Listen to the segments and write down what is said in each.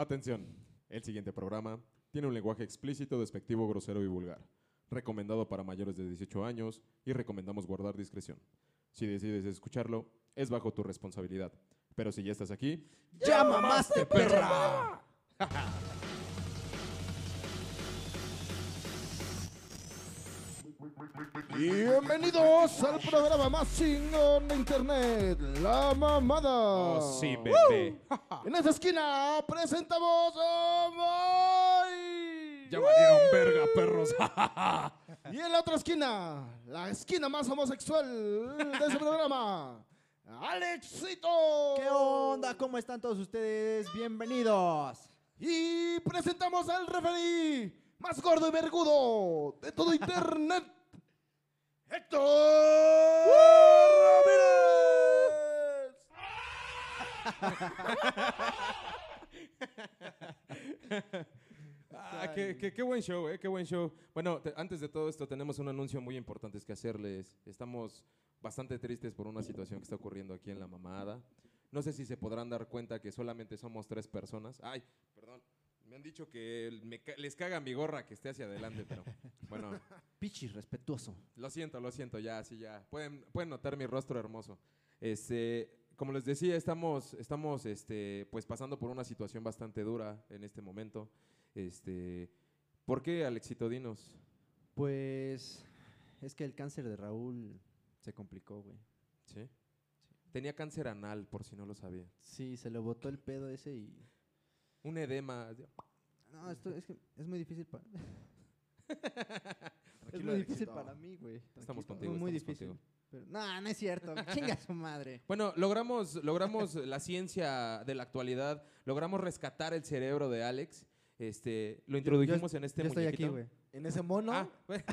Atención, el siguiente programa tiene un lenguaje explícito, despectivo, grosero y vulgar. Recomendado para mayores de 18 años y recomendamos guardar discreción. Si decides escucharlo, es bajo tu responsabilidad. Pero si ya estás aquí, ¡Ya mamaste, perra! Bienvenidos al programa más chingón de internet, La Mamada. Oh, sí, bebé. En esta esquina presentamos a Moy. ya valieron verga, perros. Y en la otra esquina, la esquina más homosexual de ese programa, Alexito. ¿Qué onda? ¿Cómo están todos ustedes? Bienvenidos. Y presentamos al referí más gordo y vergudo de todo internet, Héctor Ramírez. Ah, qué, qué- qué buen show, eh, qué buen show. Bueno, te- antes de todo esto tenemos un anuncio muy importante que hacerles. Estamos bastante tristes por una situación que está ocurriendo aquí en La Mamada. No sé si se podrán dar cuenta que solamente somos tres personas. Ay, perdón. Me han dicho que me ca- les caga mi gorra que esté hacia adelante, pero bueno, Pichis, respetuoso. lo siento, lo siento, ya, sí, ya. Pueden, pueden notar mi rostro hermoso. Este, como les decía, estamos, estamos este, pues pasando por una situación bastante dura en este momento. Este, ¿Por qué, Alexito Dinos? Pues es que el cáncer de Raúl se complicó, güey. ¿Sí? Tenía cáncer anal, por si no lo sabía. Sí, se le botó el pedo ese y... Un edema. No, esto es que es muy difícil para... es muy difícil para mí, güey. Estamos Tranquilo, contigo, es muy estamos difícil. contigo. Pero, no, no es cierto. Chinga su madre. Bueno, logramos, logramos la ciencia de la actualidad, logramos rescatar el cerebro de Alex. Este, lo introdujimos en este Yo estoy aquí, güey. En ese mono, Ah, per-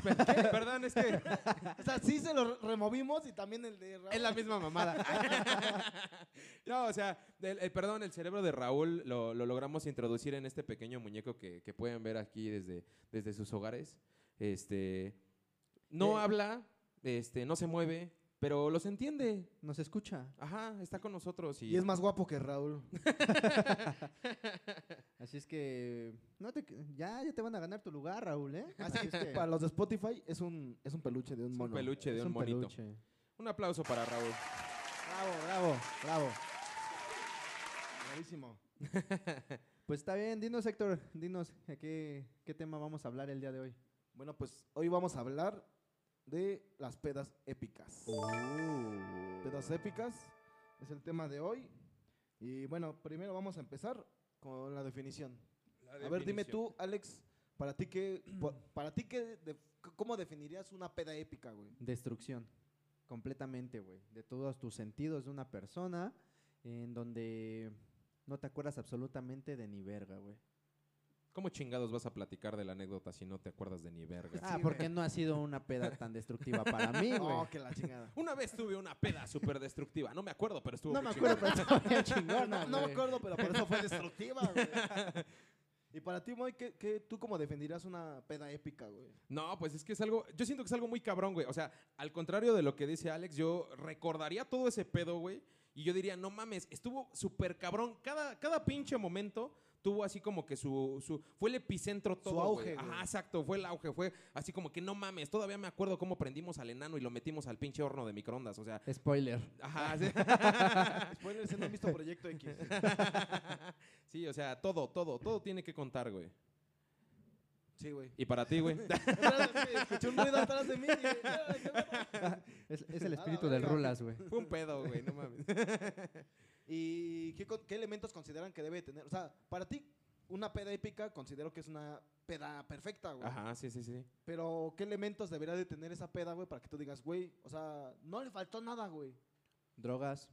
perdón, es que o sea, sí se lo removimos y también el de Raúl. Es la misma mamada. no, o sea, el, el- perdón, el cerebro de Raúl lo, lo logramos introducir en este pequeño muñeco que, que pueden ver aquí desde, desde sus hogares. Este, no Eh. habla, este, no se mueve, pero los entiende. Nos escucha. Ajá, está con nosotros. Y, Y es más guapo que Raúl. Así es que... No te, ya, ya te van a ganar tu lugar, Raúl, ¿eh? Así es que... Para los de Spotify es un, es un peluche de un es un mono. peluche de es un, monito. peluche. Un aplauso para Raúl. Bravo, bravo, bravo. Bravísimo. Pues está bien, dinos Héctor, dinos ¿a qué, qué tema vamos a hablar el día de hoy. Bueno, pues hoy vamos a hablar de las pedas épicas. Uh. Pedas épicas es el tema de hoy. Y bueno, primero vamos a empezar con la definición. A ver, dime tú, Alex, para ti qué, para ti qué, de- cómo definirías una peda épica, güey. Destrucción, completamente, güey, de todos tus sentidos de una persona en donde no te acuerdas absolutamente de ni verga, güey. ¿Cómo chingados vas a platicar de la anécdota si no te acuerdas de ni verga? Ah, Sí, porque güey. no ha sido una peda tan destructiva para mí, güey. Oh, que la chingada. Una vez tuve una peda súper destructiva. No me acuerdo, pero estuvo no muy me acuerdo, chingona. pero no, no me acuerdo, pero por eso fue destructiva, güey. Y para ti, Moy, ¿qué, qué- tú cómo definirías una peda épica, güey? No, pues es que es algo. Yo siento que es algo muy cabrón, güey. O sea, al contrario de lo que dice Alex, yo recordaría todo ese pedo, güey. Y yo diría, no mames, estuvo súper cabrón. Cada, cada pinche momento tuvo así como que su. su fue el epicentro todo. auge, güey. güey. Ajá, exacto. Fue el auge. Fue así como que no mames. Todavía me acuerdo cómo prendimos al enano y lo metimos al pinche horno de microondas. O sea. Spoiler. Ajá. sí. Spoiler, si no han visto Proyecto X. sí, o sea, todo, todo, todo tiene que contar, güey. Sí, güey. Y para ti, güey. Escuché un ruido atrás de mí. y- Es, es el espíritu del. Rulas, güey. Fue un pedo, güey. No mames. ¿Y qué, qué elementos consideran que debe tener? O sea, para ti, una peda épica considero que es una peda perfecta, güey. Ajá, sí, sí, sí. Pero, ¿qué elementos debería de tener esa peda, güey, para que tú digas, güey, o sea, no le faltó nada, güey? Drogas.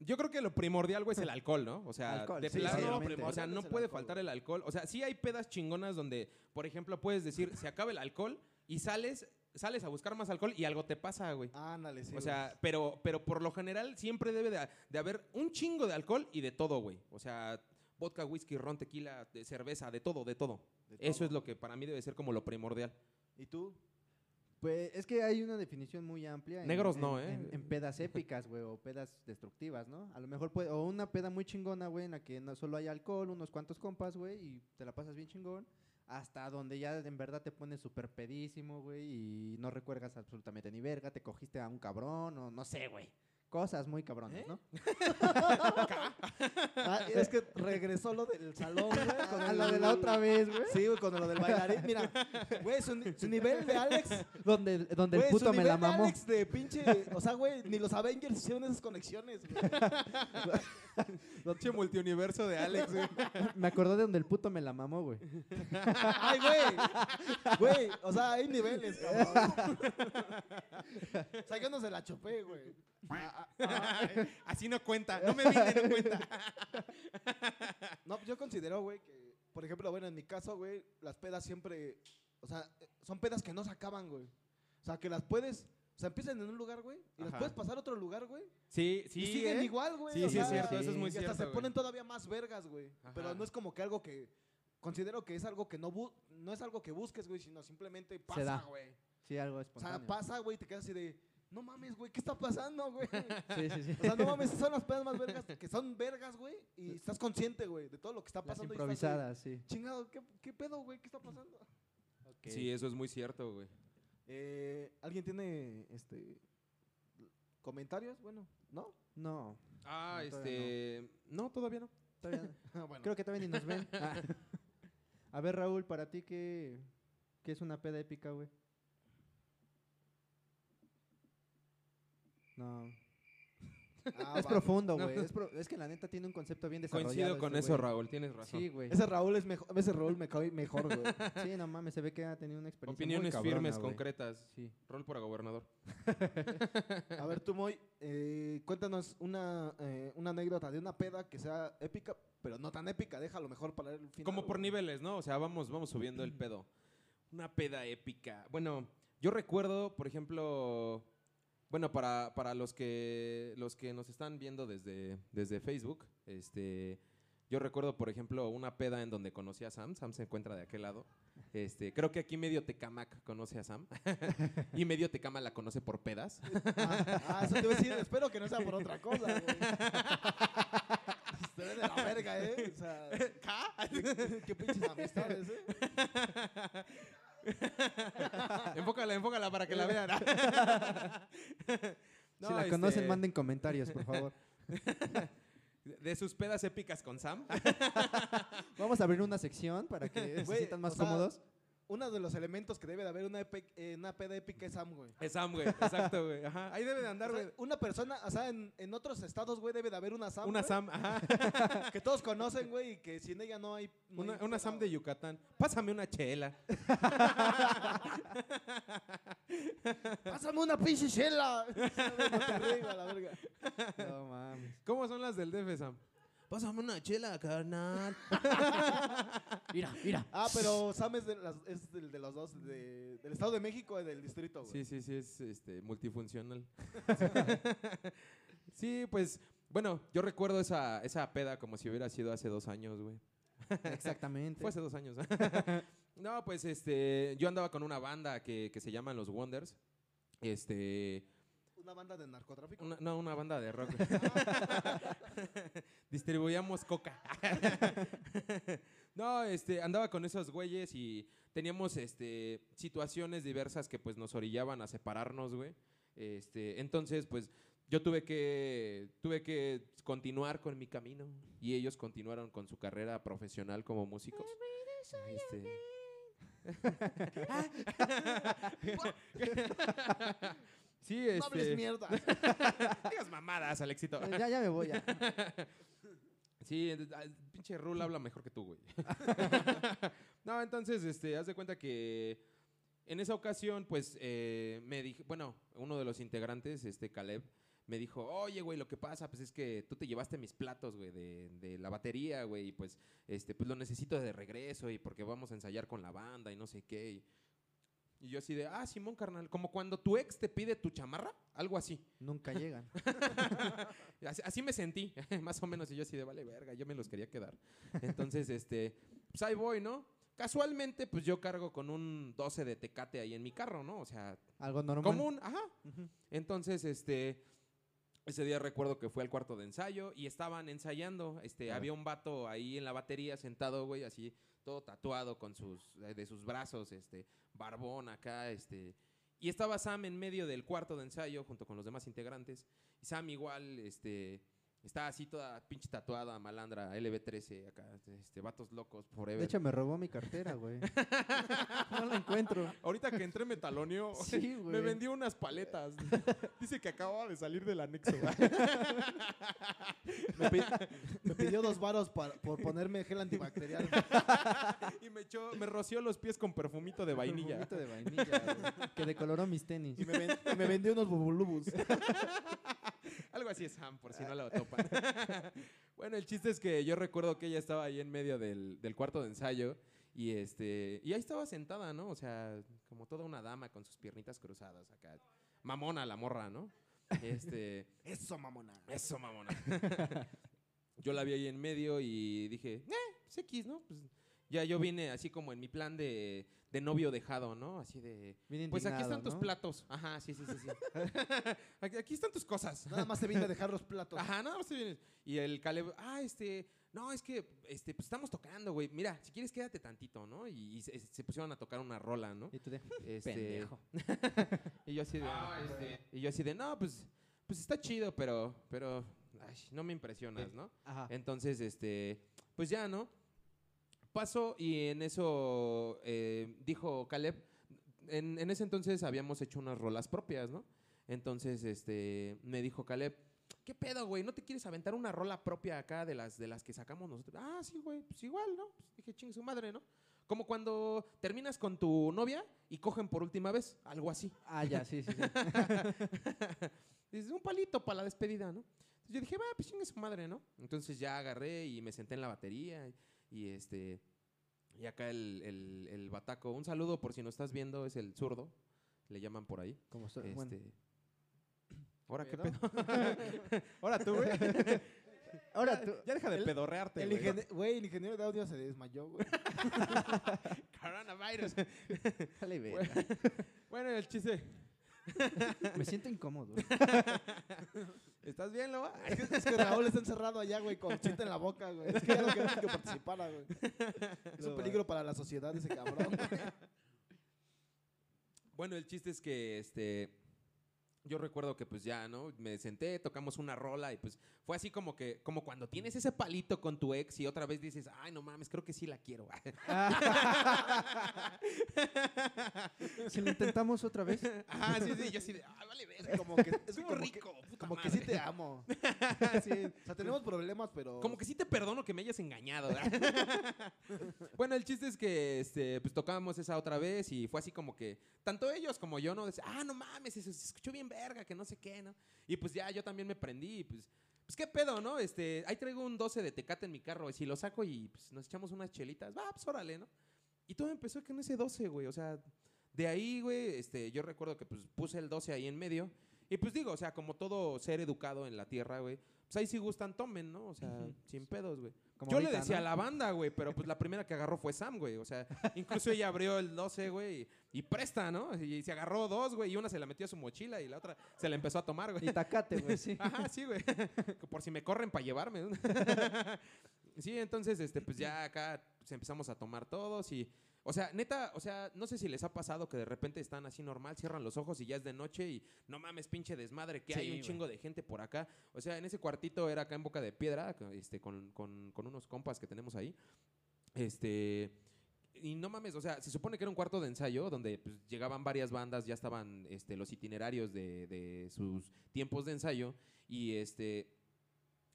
Yo creo que lo primordial, güey, es el alcohol, ¿no? O sea, Alcohol, de sí, plano, sí, o obviamente. sea, no Es el puede alcohol, faltar el alcohol. O sea, sí hay pedas chingonas donde, por ejemplo, puedes decir, se acaba el alcohol y sales, sales a buscar más alcohol y algo te pasa, güey. Ándale, sí. o sea, pero, pero por lo general siempre debe de, de haber un chingo de alcohol y de todo, güey. O sea, vodka, whisky, ron, tequila, de cerveza, de todo, de todo. de Eso todo. es lo que para mí debe ser como lo primordial. ¿Y tú? Pues es que hay una definición muy amplia. Negros en- no, ¿eh? En, en pedas épicas, güey, o pedas destructivas, ¿no? A lo mejor puede, o una peda muy chingona, güey, en la que no solo hay alcohol, unos cuantos compas, güey, y te la pasas bien chingón. Hasta donde ya en verdad te pones súper pedísimo, güey, y no recuerdas absolutamente ni verga, te cogiste a un cabrón, o no sé, güey. Cosas muy cabronas, ¿Eh? ¿no? Ah, es que regresó lo del salón, güey. Con A el- lo de la otra vez, güey. Sí, güey, con lo del bailarín. Mira, güey, su, ni- su nivel de Alex. Donde, donde el su puto me nivel la de mamó. Alex de pinche. O sea, güey, ni los Avengers hicieron esas conexiones, güey. Pinche multiuniverso de Alex, güey. Me acordé de donde el puto me la mamó, güey. Ay, güey. Güey, o sea, hay niveles, cabrón. O sea, yo no se la chopé, güey. Así no cuenta. No me vine, no cuenta. No, yo considero, güey, que, por ejemplo, bueno, en mi caso, güey, las pedas siempre, o sea, son pedas que no se acaban, güey. O sea, que las puedes, o sea, empiezan en un lugar, güey, y las Ajá. puedes pasar a otro lugar, güey, Sí, sí. y siguen ¿eh? igual, güey. Sí, o sí, es cierto. Eso es muy y hasta cierto. se güey. ponen todavía más vergas, güey. Pero no es como que algo que, considero que es algo que no, bu- no es algo que busques, güey, sino simplemente pasa, güey. Sí, algo O sea, espontáneo. pasa, güey, y te quedas así de, no mames, güey, ¿qué está pasando, güey? Sí, sí, sí. O sea, no mames, son las pedas más vergas, que son vergas, güey, y estás consciente, güey, de todo lo que está Las pasando. y estás de, improvisadas, sí. Chingado, ¿qué, ¿qué pedo, güey? ¿Qué está pasando? Sí, eso es muy cierto, güey. Eh, ¿Alguien tiene este comentarios? Bueno, ¿no? No, Ah, No, todavía este. No, todavía no. todavía no. bueno. Creo que todavía ni nos ven. Ah. A ver, Raúl, para ti, ¿qué, qué es una peda épica, güey? No. Ah, es va. profundo, No. güey. Es, pro- es que la neta tiene un concepto bien desarrollado. Coincido con este eso. Raúl. Tienes razón. Sí, güey. Ese Raúl es mejor, ese Raúl me cae mejor, güey. Sí, no mames, se ve que ha tenido una experiencia muy Opiniones cabrona, firmes, concretas. Sí. Rol para gobernador. A ver, tú, Moy, eh, cuéntanos una, eh, una anécdota de una peda que sea épica, pero no tan épica. Déjalo mejor para el final. Como por niveles, ¿no? O sea, vamos, vamos subiendo el pedo. Una peda épica. Bueno, yo recuerdo, por ejemplo, bueno, para, para los que los que nos están viendo desde, desde Facebook, este, yo recuerdo, por ejemplo, una peda en donde conocí a Sam. Sam se encuentra de aquel lado. Este, creo que aquí medio Tecamac conoce a Sam. y medio Tecama la conoce por pedas. Ah, ah, eso te iba a decir. Espero que no sea por otra cosa, güey. Se ve de la verga, ¿eh? O sea, qué pinches amistades, ¿eh? enfócala, enfócala para que la vean. si la este, conocen, manden comentarios, por favor. De sus pedas épicas con Sam. Vamos a abrir una sección para que se sientan más o sea, cómodos. Uno de los elementos que debe de haber una, una peda épica es Sam, güey. Es Sam, güey. Exacto, güey. Ajá. Ahí debe de andar, O sea, güey. una persona, o sea, en, en otros estados, güey, debe de haber una Sam. Una güey, Sam, ajá. Que todos conocen, güey, y que sin ella no hay. no Una, hay una Sam de. Yucatán. Pásame una chela. Pásame una pinche chela. No mames. ¿Cómo son las del DF, Sam? Pásame una chela, carnal. Mira, mira. Ah, pero Sam es, de, las- es del- de los dos, de- del Estado de México y del distrito, güey. Sí, sí, sí, es este, multifuncional. sí, pues, bueno, yo recuerdo esa, esa peda como si hubiera sido hace dos años, güey. Exactamente. Fue hace dos años. no, pues este, yo andaba con una banda que, que se llaman Los Wonders. Este, Una banda de narcotráfico. una- no, una banda de rock. Distribuíamos coca. no, este, andaba con esos güeyes y teníamos este, situaciones diversas que pues nos orillaban a separarnos, güey. Este, entonces, pues yo tuve que, tuve que continuar con mi camino y ellos continuaron con su carrera profesional como músicos. Este, sí, No hables este, mierda. digas mamadas, Alexito. Eh, Ya, ya me voy. Ya. Sí, pinche Rule habla mejor que tú, güey. no, entonces, este, haz de cuenta que en esa ocasión, pues, eh, me dije, bueno, uno de los integrantes, este Caleb, me dijo, oye, güey, lo que pasa, pues es que tú te llevaste mis platos, güey, de, de la batería, güey, y pues, este, pues lo necesito de regreso y porque vamos a ensayar con la banda y no sé qué. Y, y yo así de, ah, Simón, carnal, como cuando tu ex te pide tu chamarra, algo así. Nunca llegan. Así, así me sentí, más o menos, y yo así de, vale, verga, yo me los quería quedar. Entonces, este, pues ahí voy, ¿no? casualmente, pues yo cargo con un 12 de tecate ahí en mi carro, ¿no? O sea, Algo normal. común, ajá. Entonces, este, ese día recuerdo que fue al cuarto de ensayo y estaban ensayando. Este, había un vato ahí en la batería sentado, güey, así, todo tatuado con sus, eh, de sus brazos, este, barbón acá, este. Y estaba Sam en medio del cuarto de ensayo junto con los demás integrantes. Sam igual, este, está así toda pinche tatuada, malandra, LB13, acá, este, vatos locos, forever. De hecho, me robó mi cartera, güey. no la encuentro. ahorita que entré metalonio, Sí, güey. me vendió unas paletas. Dice que acababa de salir del anexo. Me, pi- me pidió dos varos por ponerme gel antibacterial. y me echó, me roció los pies con perfumito de vainilla. Perfumito de vainilla, güey, que decoloró mis tenis. Y me, ven- y me vendió unos bubulubus. Algo así es Sam, por si no lo topan. bueno, el chiste es que yo recuerdo que ella estaba ahí en medio del, del cuarto de ensayo y este y ahí estaba sentada, ¿no? O sea, como toda una dama con sus piernitas cruzadas acá. Mamona la morra, ¿no? Este, Eso, mamona. eso mamona. yo la vi ahí en medio y dije, eh, pues X, ¿no? Pues ya yo vine así como en mi plan de, de novio dejado, ¿no? Así de, Bien pues aquí están tus ¿no? platos. Ajá, sí, sí, sí, sí. aquí, aquí están tus cosas. Nada más se vine a dejar los platos. Ajá, nada más te vienes. Y el Caleb, ah, este, no, es que, este, pues estamos tocando, güey. Mira, si quieres quédate tantito, ¿no? Y, y se, se pusieron a tocar una rola, ¿no? Y tú de, Este, pendejo. y yo así de, Ah, este, y yo así de, no, pues, pues está chido, pero, pero, ay, no me impresionas, ¿no? Ajá. Entonces, este, pues ya, ¿no? Paso y en eso eh, dijo Caleb, en, en ese entonces habíamos hecho unas rolas propias, ¿no? Entonces, este, me dijo Caleb, ¿qué pedo, güey? ¿No te quieres aventar una rola propia acá de las, de las que sacamos nosotros? Ah, sí, güey, pues igual, ¿no? Pues dije, ching su madre, ¿no? Como cuando terminas con tu novia y cogen por última vez, algo así. Ah, ya, sí, sí, sí. Dices, un palito para la despedida, ¿no? Entonces yo dije, va, pues chingue su madre, ¿no? Entonces ya agarré y me senté en la batería y, y, este... Y acá el, el, el bataco, un saludo por si no estás viendo, es el zurdo, le llaman por ahí. Como Este, bueno. Ahora, ¿qué ¿Pedo? Ahora tú, güey. Ahora tú. Ya deja de El- pedorrearte, El güey. güey, el ingeniero de audio se desmayó, güey. Coronavirus. Dale, bueno, el chiste. Me siento incómodo. ¿Estás bien, Loba? Es que, es que Raúl está encerrado allá, güey, con chita en la boca, güey. Es que ya no queremos que participara, güey. Es un peligro para la sociedad ese cabrón. güey. Bueno, el chiste es que este yo recuerdo que pues ya, ¿no? Me senté, tocamos una rola y pues fue así como que como cuando tienes ese palito con tu ex y otra vez dices, "Ay, no mames, creo que sí la quiero." Si lo intentamos otra vez. Ajá, sí, sí, yo así de, "Ay, vale, verga." Como que, es como rico, que, puta como que sí te amo. Sí, O sea, tenemos problemas, pero... Como que sí te perdono que me hayas engañado. ¿verdad? bueno, el chiste es que este, pues tocábamos esa otra vez y fue así como que tanto ellos como yo no decía, ah, no mames, eso se escuchó bien verga, que no sé qué, ¿no? Y pues ya yo también me prendí pues, pues qué pedo, ¿no? Este, ahí traigo un 12 de tecate en mi carro y si lo saco y pues nos echamos unas chelitas, va, pues órale, ¿no? Y todo empezó con ese 12, güey, o sea, de ahí, güey, este, yo recuerdo que pues puse el 12 ahí en medio y pues digo, o sea, como todo ser educado en la tierra, güey, pues ahí si gustan tomen, ¿no? O sea, sin pedos, güey. Como Yo le decía ¿no? a la banda, güey, pero pues la primera que agarró fue Sam, güey. O sea, incluso ella abrió el 12, güey, y, y presta, ¿no? Y, se agarró dos, güey, y una se la metió a su mochila y la otra se la empezó a tomar, güey. Y tacate, güey, sí. Ajá, sí, güey. Por si me corren para llevarme. sí, entonces, este, pues ya acá pues, empezamos a tomar todos y... O sea, neta, o sea, no sé si les ha pasado que de repente están así normal, cierran los ojos y ya es de noche y no mames, pinche desmadre, que hay un chingo de gente por acá. O sea, en ese cuartito era acá en Boca de Piedra, este, con, con- con unos compas que tenemos ahí. Este. Y no mames, o sea, se supone que era un cuarto de ensayo donde pues, llegaban varias bandas, ya estaban este, los itinerarios de, de sus tiempos de ensayo y este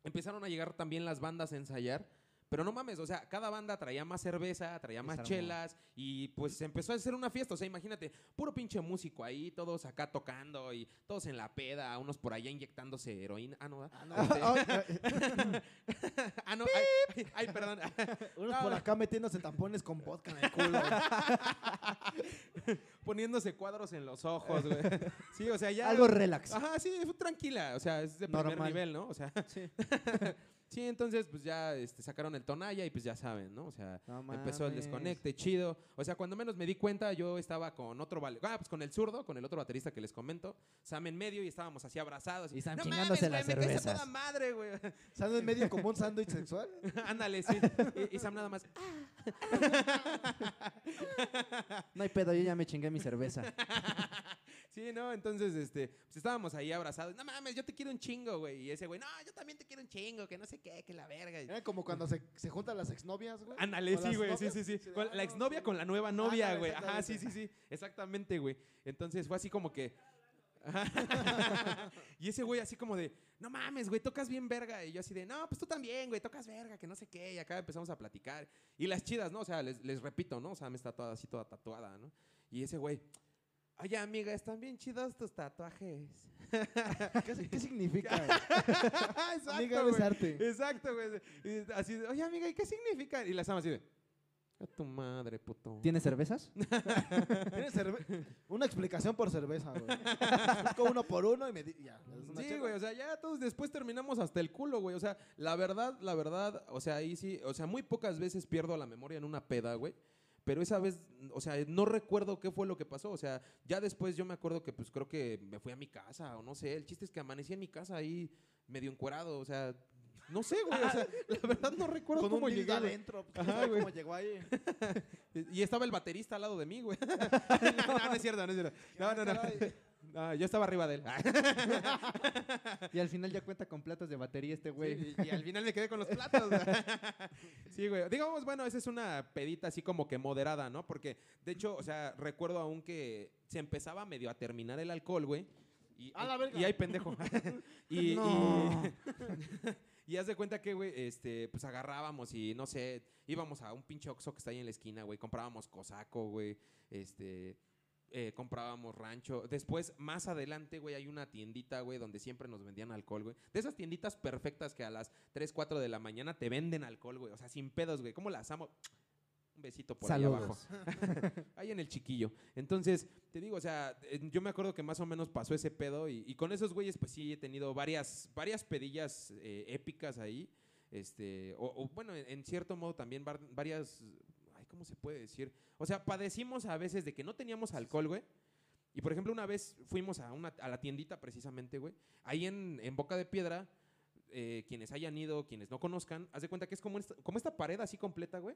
empezaron a llegar también las bandas a ensayar. Pero no mames, o sea, cada banda traía más cerveza, traía más chelas y pues se empezó a hacer una fiesta. O sea, imagínate, puro pinche músico ahí, todos acá tocando y todos en la peda, unos por allá inyectándose heroína. Ah, no, Ah, no, Este- ah, no, ay, perdón. Unos por acá metiéndose tampones con vodka en el culo. Poniéndose cuadros en los ojos, güey. Sí, o sea, ya. Algo relax. Ajá, sí, tranquila. O sea, es de primer Normal. nivel, ¿no? O sea, Sí. Sí, entonces pues ya este, sacaron el tonalla y pues ya saben, ¿no? O sea, No empezó el desconecte, chido. O sea, cuando menos me di cuenta, yo estaba con otro, ah, pues con el zurdo, con el otro baterista que les comento, Sam en medio y estábamos así abrazados. Y Sam no chingándose mames, las me a cervezas. toda madre, güey. ¿Sando en medio como un sándwich sexual? Ándale, sí. Y, y Sam nada más, No hay pedo, yo ya me chingué mi cerveza. Sí, ¿no? Entonces, este, pues estábamos ahí abrazados. No mames, yo te quiero un chingo, güey. Y ese güey, no, yo también te quiero un chingo, que no sé qué, que la verga. Era como cuando se, se juntan las exnovias, güey. Ándale, ¿O sí, las güey, sí, sí, sí. Con ah, la no, exnovia sí. con la nueva novia, güey. Ajá, sí, sí, sí. Exactamente, güey. Entonces fue así como que. Y ese güey así como de, no mames, güey, tocas bien verga. Y yo así de, no, pues tú también, güey, tocas verga, que no sé qué. Y acá empezamos a platicar. Y las chidas, ¿no? O sea, les, les repito, ¿no? O sea, me está toda así, toda tatuada, ¿no? Y ese güey, oye, amiga, están bien chidos tus tatuajes. ¿Qué, qué significa? Exacto, Amiga, güey. besarte. Exacto, güey. Y Así oye, amiga, ¿y qué significa? Y la Sam así de, a tu madre, puto. ¿Tienes cervezas? Tienes cerve- una explicación por cerveza, güey. Explico uno por uno y me di ya. Sí, güey, o sea, ya todos después terminamos hasta el culo, güey. O sea, la verdad, la verdad, o sea, ahí sí, o sea, muy pocas veces pierdo la memoria en una peda, güey. Pero esa vez, o sea, no recuerdo qué fue lo que pasó. O sea, ya después yo me acuerdo que, pues, creo que me fui a mi casa o no sé. El chiste es que amanecí en mi casa ahí medio encuerado. O sea, no sé, güey. O sea, la verdad no recuerdo Con cómo un llegué. adentro. Ajá, Ajá, güey. ¿Cómo llegó ahí? Y estaba el baterista al lado de mí, güey. no, no es cierto, no es cierto. No, no, no. No, yo estaba arriba de él. Y al final ya cuenta con platos de batería este güey. Sí, y, y al final me quedé con los platos. güey. sí, güey. Digamos, bueno, esa es una pedita así como que moderada, ¿no? Porque, de hecho, o sea, recuerdo aún que se empezaba medio a terminar el alcohol, güey. Y, ¡A la verga! y hay pendejo. y, No. y, y haz de cuenta que, güey, este, pues agarrábamos y no sé, íbamos a un pinche Oxxo que está ahí en la esquina, güey. Comprábamos cosaco, güey. Este. Eh, comprábamos rancho. Después, más adelante, güey, hay una tiendita, güey, donde siempre nos vendían alcohol, güey. De esas tienditas perfectas que a las 3, 4 de la mañana te venden alcohol, güey. O sea, sin pedos, güey. ¿Cómo las amo? Un besito por ahí abajo. Saludos. ahí en el chiquillo. Entonces, te digo, o sea, yo me acuerdo que más o menos pasó ese pedo y, y con esos güeyes, pues sí, he tenido varias, varias pedillas eh, épicas ahí. Este, o, o, bueno, en, en cierto modo también var- varias, ¿cómo se puede decir? O sea, padecimos a veces de que no teníamos alcohol, güey. Y por ejemplo, una vez fuimos a, una, a la tiendita precisamente, güey. Ahí en, en Boca de Piedra, eh, quienes hayan ido, quienes no conozcan, haz de cuenta que es como esta, como esta pared así completa, güey.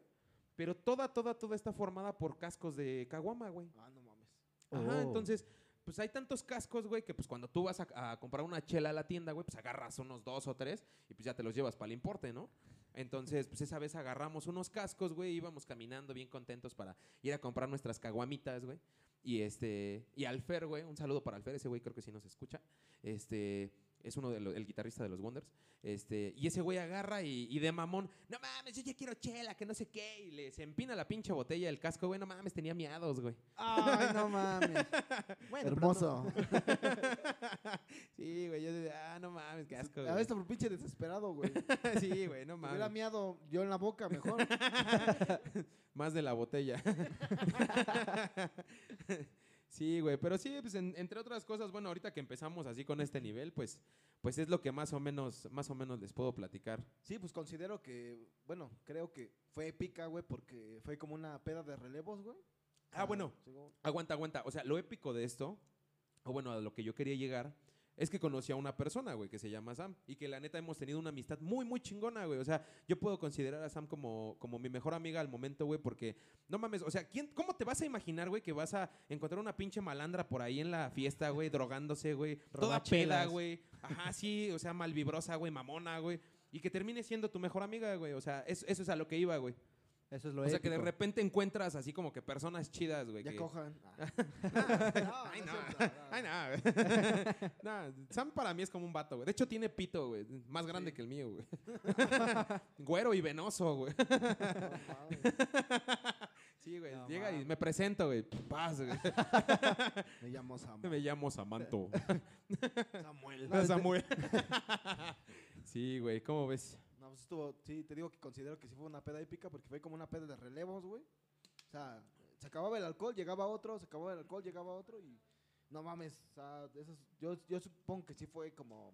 Pero toda, toda, toda está formada por cascos de caguama, güey. Ah, no mames. Ajá, Oh. entonces, pues hay tantos cascos, güey, que pues cuando tú vas a, a comprar una chela a la tienda, güey, pues agarras unos dos o tres y pues ya te los llevas para el importe, ¿no? Entonces, pues esa vez agarramos unos cascos, güey, íbamos caminando bien contentos para ir a comprar nuestras caguamitas, güey. Y este, y Alfer, güey, un saludo para Alfer, ese güey creo que sí nos escucha. Este, es uno de los, el guitarrista de los Wonders. Este, y ese güey agarra y, y de mamón, no mames, yo ya quiero chela, que no sé qué. Y le se empina la pinche botella del casco, güey, no mames, tenía miados, güey. Ay, no mames. Bueno, Hermoso. Sí, güey, yo de, ah, no mames, qué asco, A güey. ver, está por pinche desesperado, güey. sí, güey, no Me hubiera mames. miado yo en la boca mejor. Más de la botella. Sí, güey, pero sí, pues en- entre otras cosas, bueno, ahorita que empezamos así con este nivel, pues, pues es lo que más o menos, más o menos les puedo platicar. Sí, pues considero que, bueno, creo que fue épica, güey, porque fue como una peda de relevos, güey. Ah, bueno. Aguanta, aguanta. O sea, lo épico de esto, o bueno, a lo que yo quería llegar, es que conocí a una persona, güey, que se llama Sam. Y que la neta hemos tenido una amistad muy, muy chingona, güey. O sea, yo puedo considerar a Sam como, como mi mejor amiga al momento, güey, porque, no mames, o sea, ¿quién, ¿cómo te vas a imaginar, güey, que vas a encontrar una pinche malandra por ahí en la fiesta, güey, drogándose, güey, toda peda, güey? Ajá, sí, o sea, malvibrosa, güey, mamona, güey. Y que termine siendo tu mejor amiga, güey. O sea, es- eso es a lo que iba, güey. Eso es lo O sea, que de repente encuentras así como que personas chidas, güey. Ya que- cojan. Ah. Ay, no, Ay, no. no, Sam para mí es como un vato, güey. De hecho, tiene pito, güey. Más grande que el mío, güey. Güero y venoso, güey. Sí, güey. No Llega y me presento, güey. Paz, güey. Me llamo Samuel. Me llamo Samanto. Samuel. Samuel. Sí, güey. ¿Cómo ves? Pues estuvo, sí, te digo que considero que sí fue una peda épica porque fue como una peda de relevos, güey. O sea, se acababa el alcohol, llegaba otro, se acababa el alcohol, llegaba otro y no mames, o sea, de esos- yo, yo supongo que sí fue como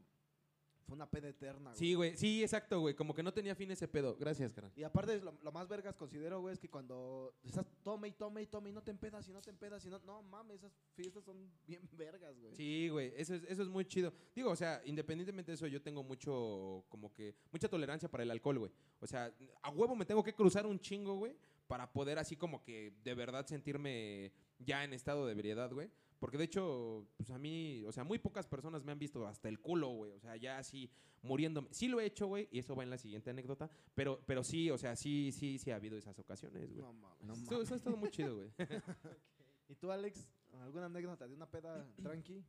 Fue una peda eterna, güey. Sí, güey. Sí, exacto, güey. Como que no tenía fin ese pedo. Gracias, carnal. Y aparte, lo, lo más vergas considero, güey, es que cuando estás tome y tome y tome y no te empedas y no te empedas y no. No mames, esas fiestas son bien vergas, güey. Sí, güey, eso es, eso es muy chido. Digo, o sea, independientemente de eso, yo tengo mucho, como que, mucha tolerancia para el alcohol, güey. O sea, a huevo me tengo que cruzar un chingo, güey, para poder así como que de verdad sentirme ya en estado de ebriedad, güey. Porque de hecho, pues a mí, o sea, muy pocas personas me han visto hasta el culo, güey. O sea, ya así muriéndome. Sí lo he hecho, güey, y eso va en la siguiente anécdota. Pero, pero sí, o sea, sí, sí, sí ha habido esas ocasiones, güey. No mames. No Eso, eso ha estado muy chido, güey. ¿Y tú, Alex? ¿Alguna anécdota de una peda tranqui?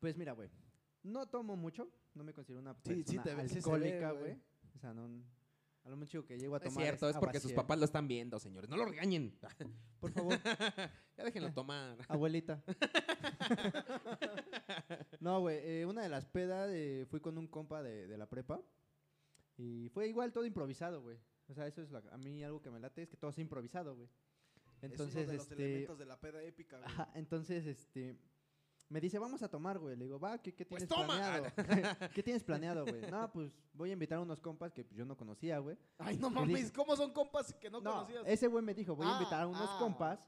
Pues mira, güey. No tomo mucho. No me considero una Sí, persona sí te sí ve, alcohólica, güey. güey. O sea, no... A lo mucho que llego a Es tomar cierto, es porque sus papás lo están viendo, señores. No lo regañen. Por favor, ya déjenlo tomar. abuelita. no, güey. eh, una de las pedas eh, fui con un compa de, de la prepa. Y fue igual todo improvisado, güey. O sea, eso es la- a mí algo que me late, es que todo es improvisado, güey. Entonces, es uno de los este... elementos de la peda épica, güey. Ajá, entonces, este... Me dice, vamos a tomar, güey. Le digo, va, ¿qué, qué Pues tienes planeado? ¿Qué tienes planeado, güey? No, pues voy a invitar a unos compas que pues, yo no conocía, güey. Ay, no le mames, ¿cómo son compas que no, No, conocías? ese güey me dijo, voy a Ah, invitar a unos ah. compas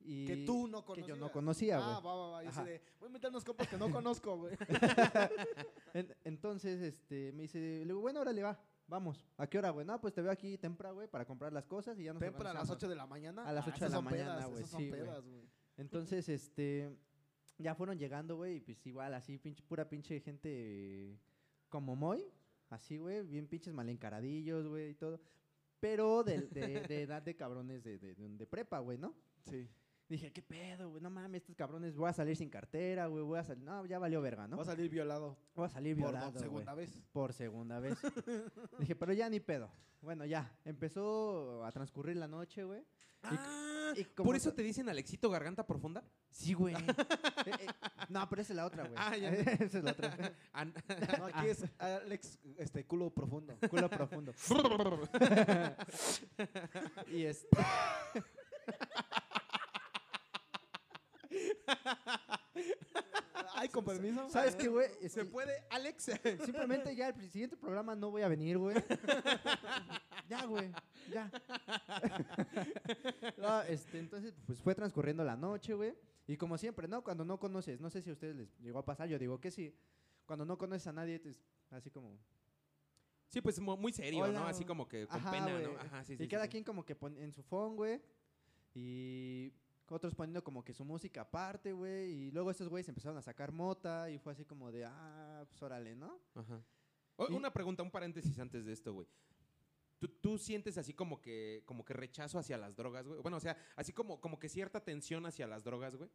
y... que tú no que conocías. yo no conocía, güey. Ah, va, va, va. Sé de, voy a invitar unos compas que no conozco, güey. En- entonces, este, me dice, le digo, bueno, órale, va, vamos. ¿A qué hora, güey? No, pues te veo aquí temprano, güey, para comprar las cosas y ya nos Tempra a las organizamos". 8 de la mañana. A las Ah, 8 de la mañana, güey, sí, güey. Entonces, este, ya fueron llegando, güey, y pues igual, así, pinche, pura pinche gente como Moy, así, güey, bien pinches mal encaradillos, güey, y todo. Pero de, de- edad de cabrones de, de prepa, güey, ¿no? Sí. Dije, ¿qué pedo, güey? No mames, estos cabrones, voy a salir sin cartera, güey, voy a salir... No, ya valió verga, ¿no? Va a salir violado Voy a salir por violado, güey. segunda vez. Por segunda vez. Dije, pero ya ni pedo. Bueno, ya. Empezó a transcurrir la noche, güey. Ah, y ¿Por eso te dicen Alexito Garganta Profunda? Sí, güey. Eh, eh, no, pero esa es la otra, güey. Ah, ya. esa es la otra. No, aquí es Alex, este, culo profundo. Culo profundo. y este... Ay, con permiso. ¿Sabes qué, güey? ¿Se puede, Alex? Simplemente ya el siguiente programa no voy a venir, güey. ya, güey. Ya. No, este, entonces, pues fue transcurriendo la noche, güey. Y como siempre, ¿no? Cuando no conoces, no sé si a ustedes les llegó a pasar, yo digo que sí. Cuando no conoces a nadie, es así como... Sí, pues mu- muy serio, Hola. ¿no? Así como que con Ajá, pena, ¿no? Ajá, sí, sí. y sí, cada sí. quien como que pon- en su phone, güey. Y otros poniendo como que su música aparte, güey. Y luego estos güeyes empezaron a sacar mota y fue así como de, ah, pues órale, ¿no? Ajá. O- Y- Una pregunta, un paréntesis antes de esto, güey. ¿Tú, tú sientes así como que, como que rechazo hacia las drogas, güey? Bueno, o sea, así como, como que cierta tensión hacia las drogas, güey.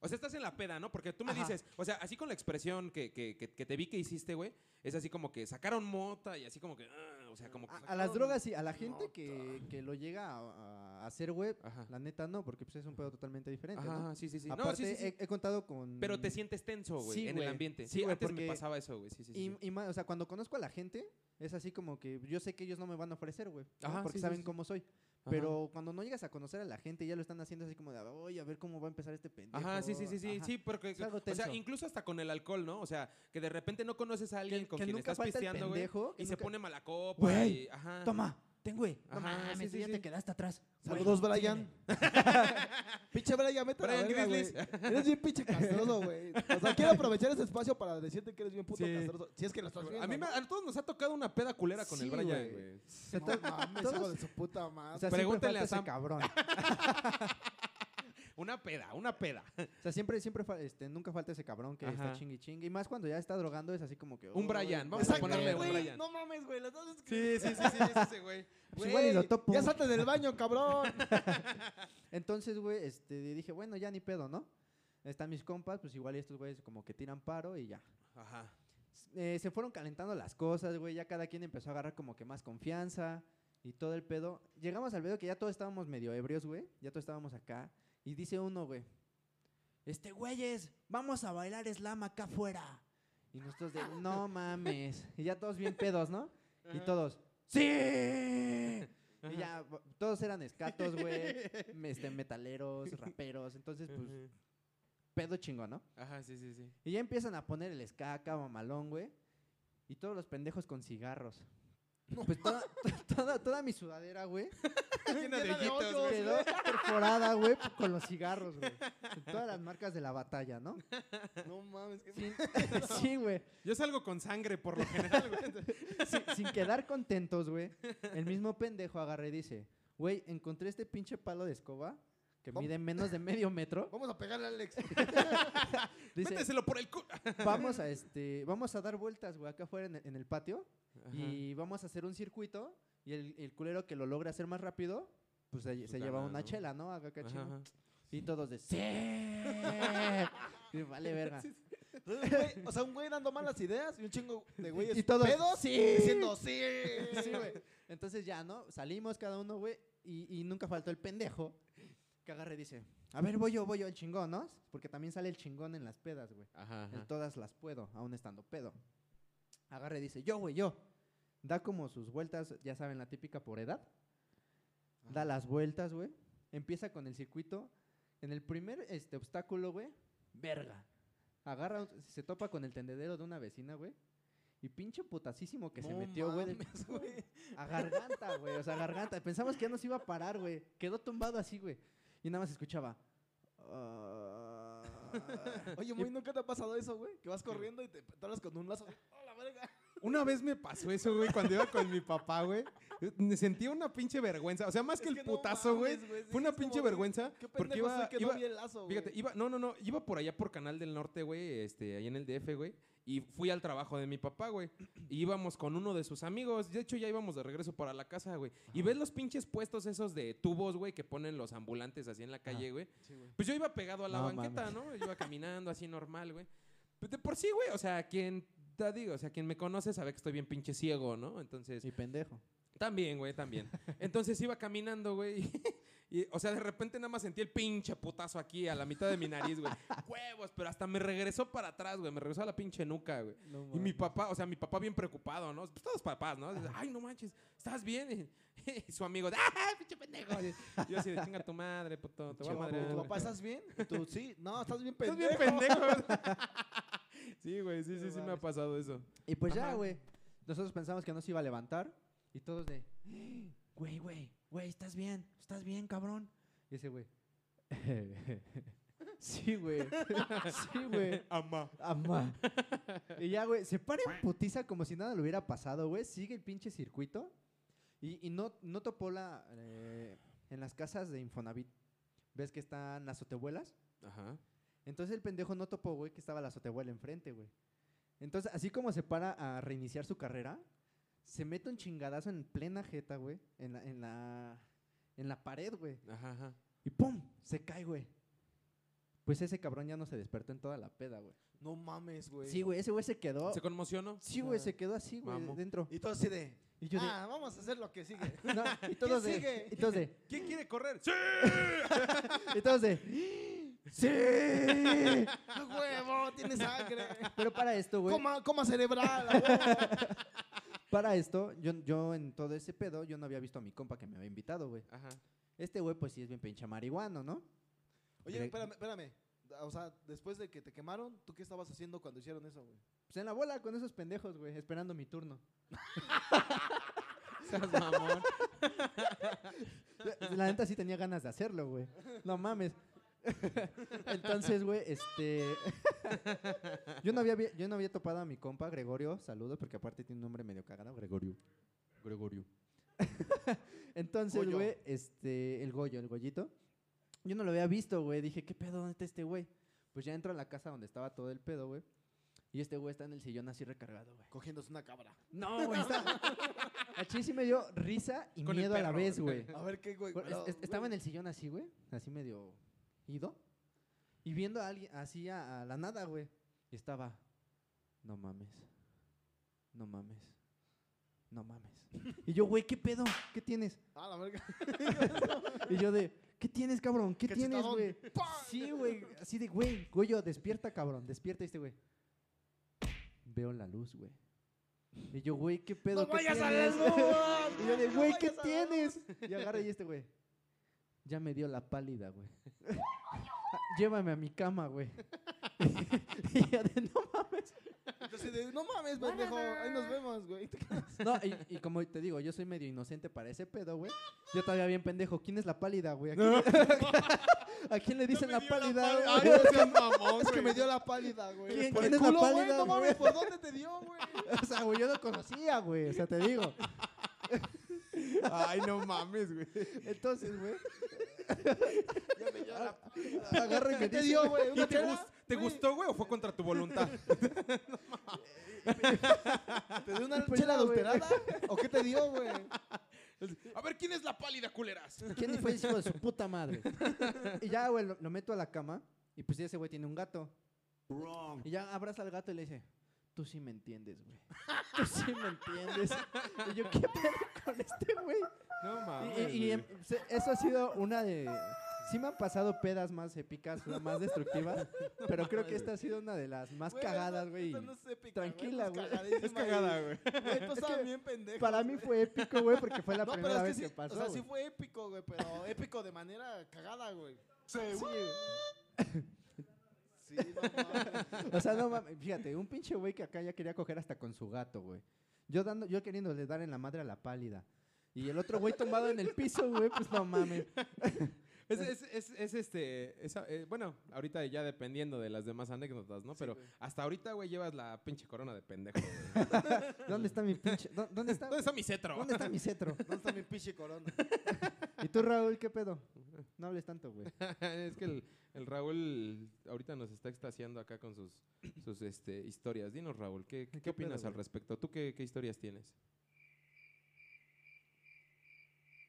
O sea, estás en la peda, ¿no? Porque tú me Ajá. dices, o sea, así con la expresión que, que, que, que te vi que hiciste, güey, es así como que sacaron mota y así como que, ah, o sea, como que... A, a las drogas sí, a la gente que, que lo llega a, a hacer, güey, Ajá. la neta no, porque pues es un pedo totalmente diferente, Ajá, ¿no? sí, sí, sí. Aparte, no, sí, sí, sí. He, he contado con... Pero te sientes tenso, güey, en güey. el ambiente. Sí, güey, antes me porque- pasaba eso, güey. Sí, sí, sí. Y, y más, o sea, cuando conozco a la gente, es así como que yo sé que ellos no me van a ofrecer, güey. ¿no? Ajá, Porque saben cómo soy. Ajá. Pero cuando no llegas a conocer a la gente, ya lo están haciendo así como de, oye, a ver cómo va a empezar este pendejo. Ajá, sí, sí, sí, sí, Ajá. sí, porque, o sea, incluso hasta con el alcohol, ¿no? O sea, que de repente no conoces a alguien Que- con que quien nunca estás pisteando, güey, y se nunca- pone mala copa, Güey, ajá. Toma, ten, güey. No mames, sí, sí, ya sí. te quedaste atrás. Güey, Saludos, Brian. pinche Brian, vete a la Brian verga, güey. Grizzlies. Eres bien pinche castroso, güey. O sea, quiero aprovechar este espacio para decirte que eres bien puto Sí. castroso. Si es que lo estás viendo, A mí me- a todos nos ha tocado una peda culera con el Brian, güey. No mames, hijo de su puta O sea, Pregúntenle siempre a Sam. ese cabrón. Una peda, una peda. O sea, siempre, siempre, fa- este, nunca falta ese cabrón que está Ajá. chingue. Y más cuando ya está drogando es así como que... Un "Uy, Brian, vamos a ponerle verga". un güey, Brian. No mames, güey. las dos- Sí, sí, sí, sí, es ese, güey. Pues igual y lo Güey, topo. Ya salte del baño, cabrón. Entonces, güey, este, dije, bueno, ya ni pedo, ¿no? Están mis compas, pues igual y estos güeyes como que tiran paro y ya. Ajá. Eh, se fueron calentando las cosas, güey. Ya cada quien empezó a agarrar como que más confianza y todo el pedo. Llegamos al pedo que ya todos estábamos medio ebrios, güey. Ya todos estábamos acá. Y dice uno, güey, este, güeyes, vamos a bailar slam acá afuera. Y nosotros de, no mames. Y ya todos bien pedos, ¿no? Y todos, ¡sí! Y ya, todos eran escatos, güey. este, metaleros, raperos. Entonces, pues, pedo chingón, ¿no? Ajá, sí, sí, sí. Y ya empiezan a poner el acá mamalón, güey. Y todos los pendejos con cigarros. Pues toda, toda, toda mi sudadera, güey, Llena de hoyitos, güey. quedó perforada, güey, con los cigarros, güey. Todas las marcas de la batalla, ¿no? No mames, que Sin- sí, güey. Yo salgo con sangre por lo general, güey. sin, sin quedar contentos, güey, el mismo pendejo agarra y dice, güey, encontré este pinche palo de escoba que ¿Cómo? mide menos de medio metro. Vamos a pegarle a Alex. Dice, Méteselo por el culo. vamos a este, vamos a dar vueltas, güey, acá afuera en el, en el patio y vamos a hacer un circuito y el, el culero que lo logra hacer más rápido, pues se, se Pues lleva una ¿no? chela, ¿no? Acá, acá Ajá, chino. ajá. Y todos de, sí. Y vale verga. Entonces, güey, o sea, un güey dando malas ideas y un chingo de güeyes Y todos, pedos sí. diciendo sí. Sí, güey. Entonces ya, ¿no? Salimos cada uno, güey, y, y nunca faltó el pendejo que agarre y dice, a ver, voy yo, voy yo, el chingón, ¿no? Porque también sale el chingón en las pedas, güey. Ajá, El ajá. todas las puedo, aún estando pedo. Agarre y dice, yo, güey, yo. Da como sus vueltas, ya saben, la típica por edad. Da las vueltas, güey. Empieza con el circuito. En el primer este, obstáculo, güey, verga. Agarra, se topa con el tendedero de una vecina, güey. Y pinche putasísimo que se metió, güey. A garganta, güey. O sea, garganta. Pensamos que ya nos iba a parar, güey. Quedó tumbado así, güey. Y nada más escuchaba. "Ah". Oye, muy nunca te ha pasado eso, güey? Que vas corriendo y te toras con un lazo. ¡Oh, la verga! Una vez me pasó eso, güey, cuando iba con mi papá, güey. Me sentía una pinche vergüenza. O sea, más que el putazo, güey. mames, Fue una pinche como, vergüenza. Qué Porque iba, soy que iba- no vi el lazo, güey. Fíjate, iba, no, no, no, iba por allá por Canal del Norte, güey, este, ahí en el DF, güey, y fui al trabajo de mi papá, güey, y íbamos con uno de sus amigos, de hecho ya íbamos de regreso para la casa, güey, y ves los pinches puestos esos de tubos, güey, que ponen los ambulantes así en la calle, güey, Sí, güey. pues yo iba pegado a la No banqueta, ¿no? Yo iba caminando así normal, güey. Pues de por sí, güey, o sea, quien, te digo, o sea, quien me conoce sabe que estoy bien pinche ciego, ¿no? Entonces, Y pendejo. también, güey, también. Entonces iba caminando, güey. Y, o sea, de repente nada más sentí el pinche putazo aquí a la mitad de mi nariz, güey. Huevos, pero hasta me regresó para atrás, güey. Me regresó a la pinche nuca, güey. Y mi papá, o sea, mi papá bien preocupado, ¿no? Pues todos papás, ¿no? Dice, Ay, no manches, ¿estás bien? Y su amigo, ¡ah, pinche pendejo! Y yo así de, chinga tu madre, puto, te voy a madrear. ¿Tu güey". papá estás bien? Tú, sí. No, estás bien Estás pendejo. bien pendejo. sí, güey, sí, sí, sí me ha pasado eso. Y pues ya, güey. Nosotros pensamos que no se iba a levantar. Y todos de, güey, güey, güey, ¿estás bien? ¿Estás bien, cabrón? Y ese güey, sí, güey. Sí, güey. Amá. Amá. Y ya, güey, se para en putiza como si nada le hubiera pasado, güey. Sigue el pinche circuito. Y, y no, no topó la. eh, en las casas de Infonavit. ¿Ves que están las azotebuelas? Ajá. Entonces el pendejo no topó, güey, que estaba la azotebuela enfrente, güey. Entonces, así como se para a reiniciar su carrera, se mete un chingadazo en plena jeta, güey. En la, en la, en la pared, güey. Ajá, ajá. Y ¡pum! Se cae, güey. Pues ese cabrón ya no se despertó en toda la peda, güey. No mames, güey. Sí, güey, ese güey se quedó. ¿Se conmocionó? Sí, güey, se quedó así, güey, dentro. Y todo así de. Y yo de. Ah, vamos a hacer lo que sigue. no, y todos ¿Quién de. sigue? Y todos de. ¿Quién quiere correr? ¡Sí! Y todos de. ¡Sí! ¡A huevo! Tiene sangre. Pero para esto, güey. Coma, coma cerebral. Para esto, yo, yo en todo ese pedo, yo no había visto a mi compa que me había invitado, güey. Ajá. Este güey, pues sí es bien pinche marihuano, ¿no? Oye, Gre- espérame, espérame. O sea, después de que te quemaron, ¿tú qué estabas haciendo cuando hicieron eso, güey? Pues en la bola con esos pendejos, güey, esperando mi turno. Seas mamón. La- La neta sí tenía ganas de hacerlo, güey. No mames. Entonces, güey, este. yo, no había, yo no había topado a mi compa, Gregorio. Saludos, porque aparte tiene un nombre medio cagado. Gregorio. Gregorio. Entonces, güey, este. El Goyo, el Goyito. Yo no lo había visto, güey. Dije, ¿qué pedo? ¿Dónde está este güey? Pues ya entro a la casa donde estaba todo el pedo, güey. Y este güey está en el sillón así recargado, güey. Cogiéndose una cabra. No, güey, está. Sí me dio risa y Con miedo a la vez, güey. A ver qué, güey. Bueno, pero, es- es- estaba en el sillón así, güey, así medio ido. Y viendo a alguien así a, a la nada, güey. Y estaba, no mames, no mames, no mames. Y yo, güey, ¿qué pedo? ¿Qué tienes? Ah, la verga. Y yo de, ¿qué tienes, cabrón? ¿Qué tienes, güey? Sí, güey, así de, güey, Goyo, despierta, cabrón, despierta este güey. Veo la luz, güey. Y yo, güey, ¿qué pedo? ¡No ¿Qué vayas a tienes?" la luz! Y yo de, ¡No güey, ¿qué a tienes? Y agarra y este güey. Ya me dio la pálida, güey. Llévame a mi cama, güey. y yo de, no mames. Entonces, de, no mames, pendejo, ahí nos vemos, güey. No, y, y como te digo, yo soy medio inocente para ese pedo, güey. Yo todavía bien pendejo. ¿Quién es la pálida, güey? ¿A, quién- ¿A quién le dicen la pálida, Ay, güey? no seas mamón, es que me dio la pálida, güey. ¿Quién- Por quién el es la culo, güey, pálida, No mames? ¿por dónde te dio, güey? O sea, güey, yo no conocía, güey. O sea, te digo. Ay, no mames, güey. Entonces, güey, Ya me dio la agarra y me ¿Qué te dice, dio, güey? ¿Y ¿Una te, te gustó, güey, o fue contra tu voluntad? ¿Te dio una Pues chela ya, adulterada? ¿O qué te dio, güey? A ver, ¿quién es la pálida, culeras? ¿Quién fue el hijo de su puta madre? Y ya, güey, lo, lo meto a la cama y pues ese güey tiene un gato. Y ya abraza al gato y le dice, tú sí me entiendes, güey. Tú sí me entiendes. Y yo, ¿qué pedo con este güey? No mames. y- em- eso ha sido una de... Sí me han pasado pedas más épicas, más destructivas, pero creo que esta ha sido una de las más Güey, cagadas, güey. esa y no es épica, tranquila, güey. Es cagada, güey. Güey, tú Es bien pendejo. Para mí fue épico, güey, porque fue la No, primera es que vez sí, que pasó, o sea, sí fue épico, güey, pero épico de manera cagada, güey. Sí, Sí, no mames. O sea, no mames, fíjate, un pinche güey que acá ya quería coger hasta con su gato, güey. Yo dando, yo queriéndole dar en la madre a la pálida. Y el otro güey tumbado en el piso, güey, pues no mames. Es, es, es, es este. eh, bueno, ahorita ya dependiendo de las demás anécdotas, ¿no? Pero güey. hasta ahorita, güey, llevas la pinche corona de pendejo. ¿Dónde está mi pinche? dó- ¿Dónde está? ¿Dónde está mi cetro? ¿Dónde está mi cetro? ¿Dónde está mi pinche corona? ¿Y tú, Raúl, qué pedo? No hables tanto, güey. es que el, el Raúl ahorita nos está extasiando acá con sus, sus este, historias. Dinos, Raúl, ¿qué, qué, ¿Qué opinas pedo, al respecto? ¿Tú qué, qué historias tienes?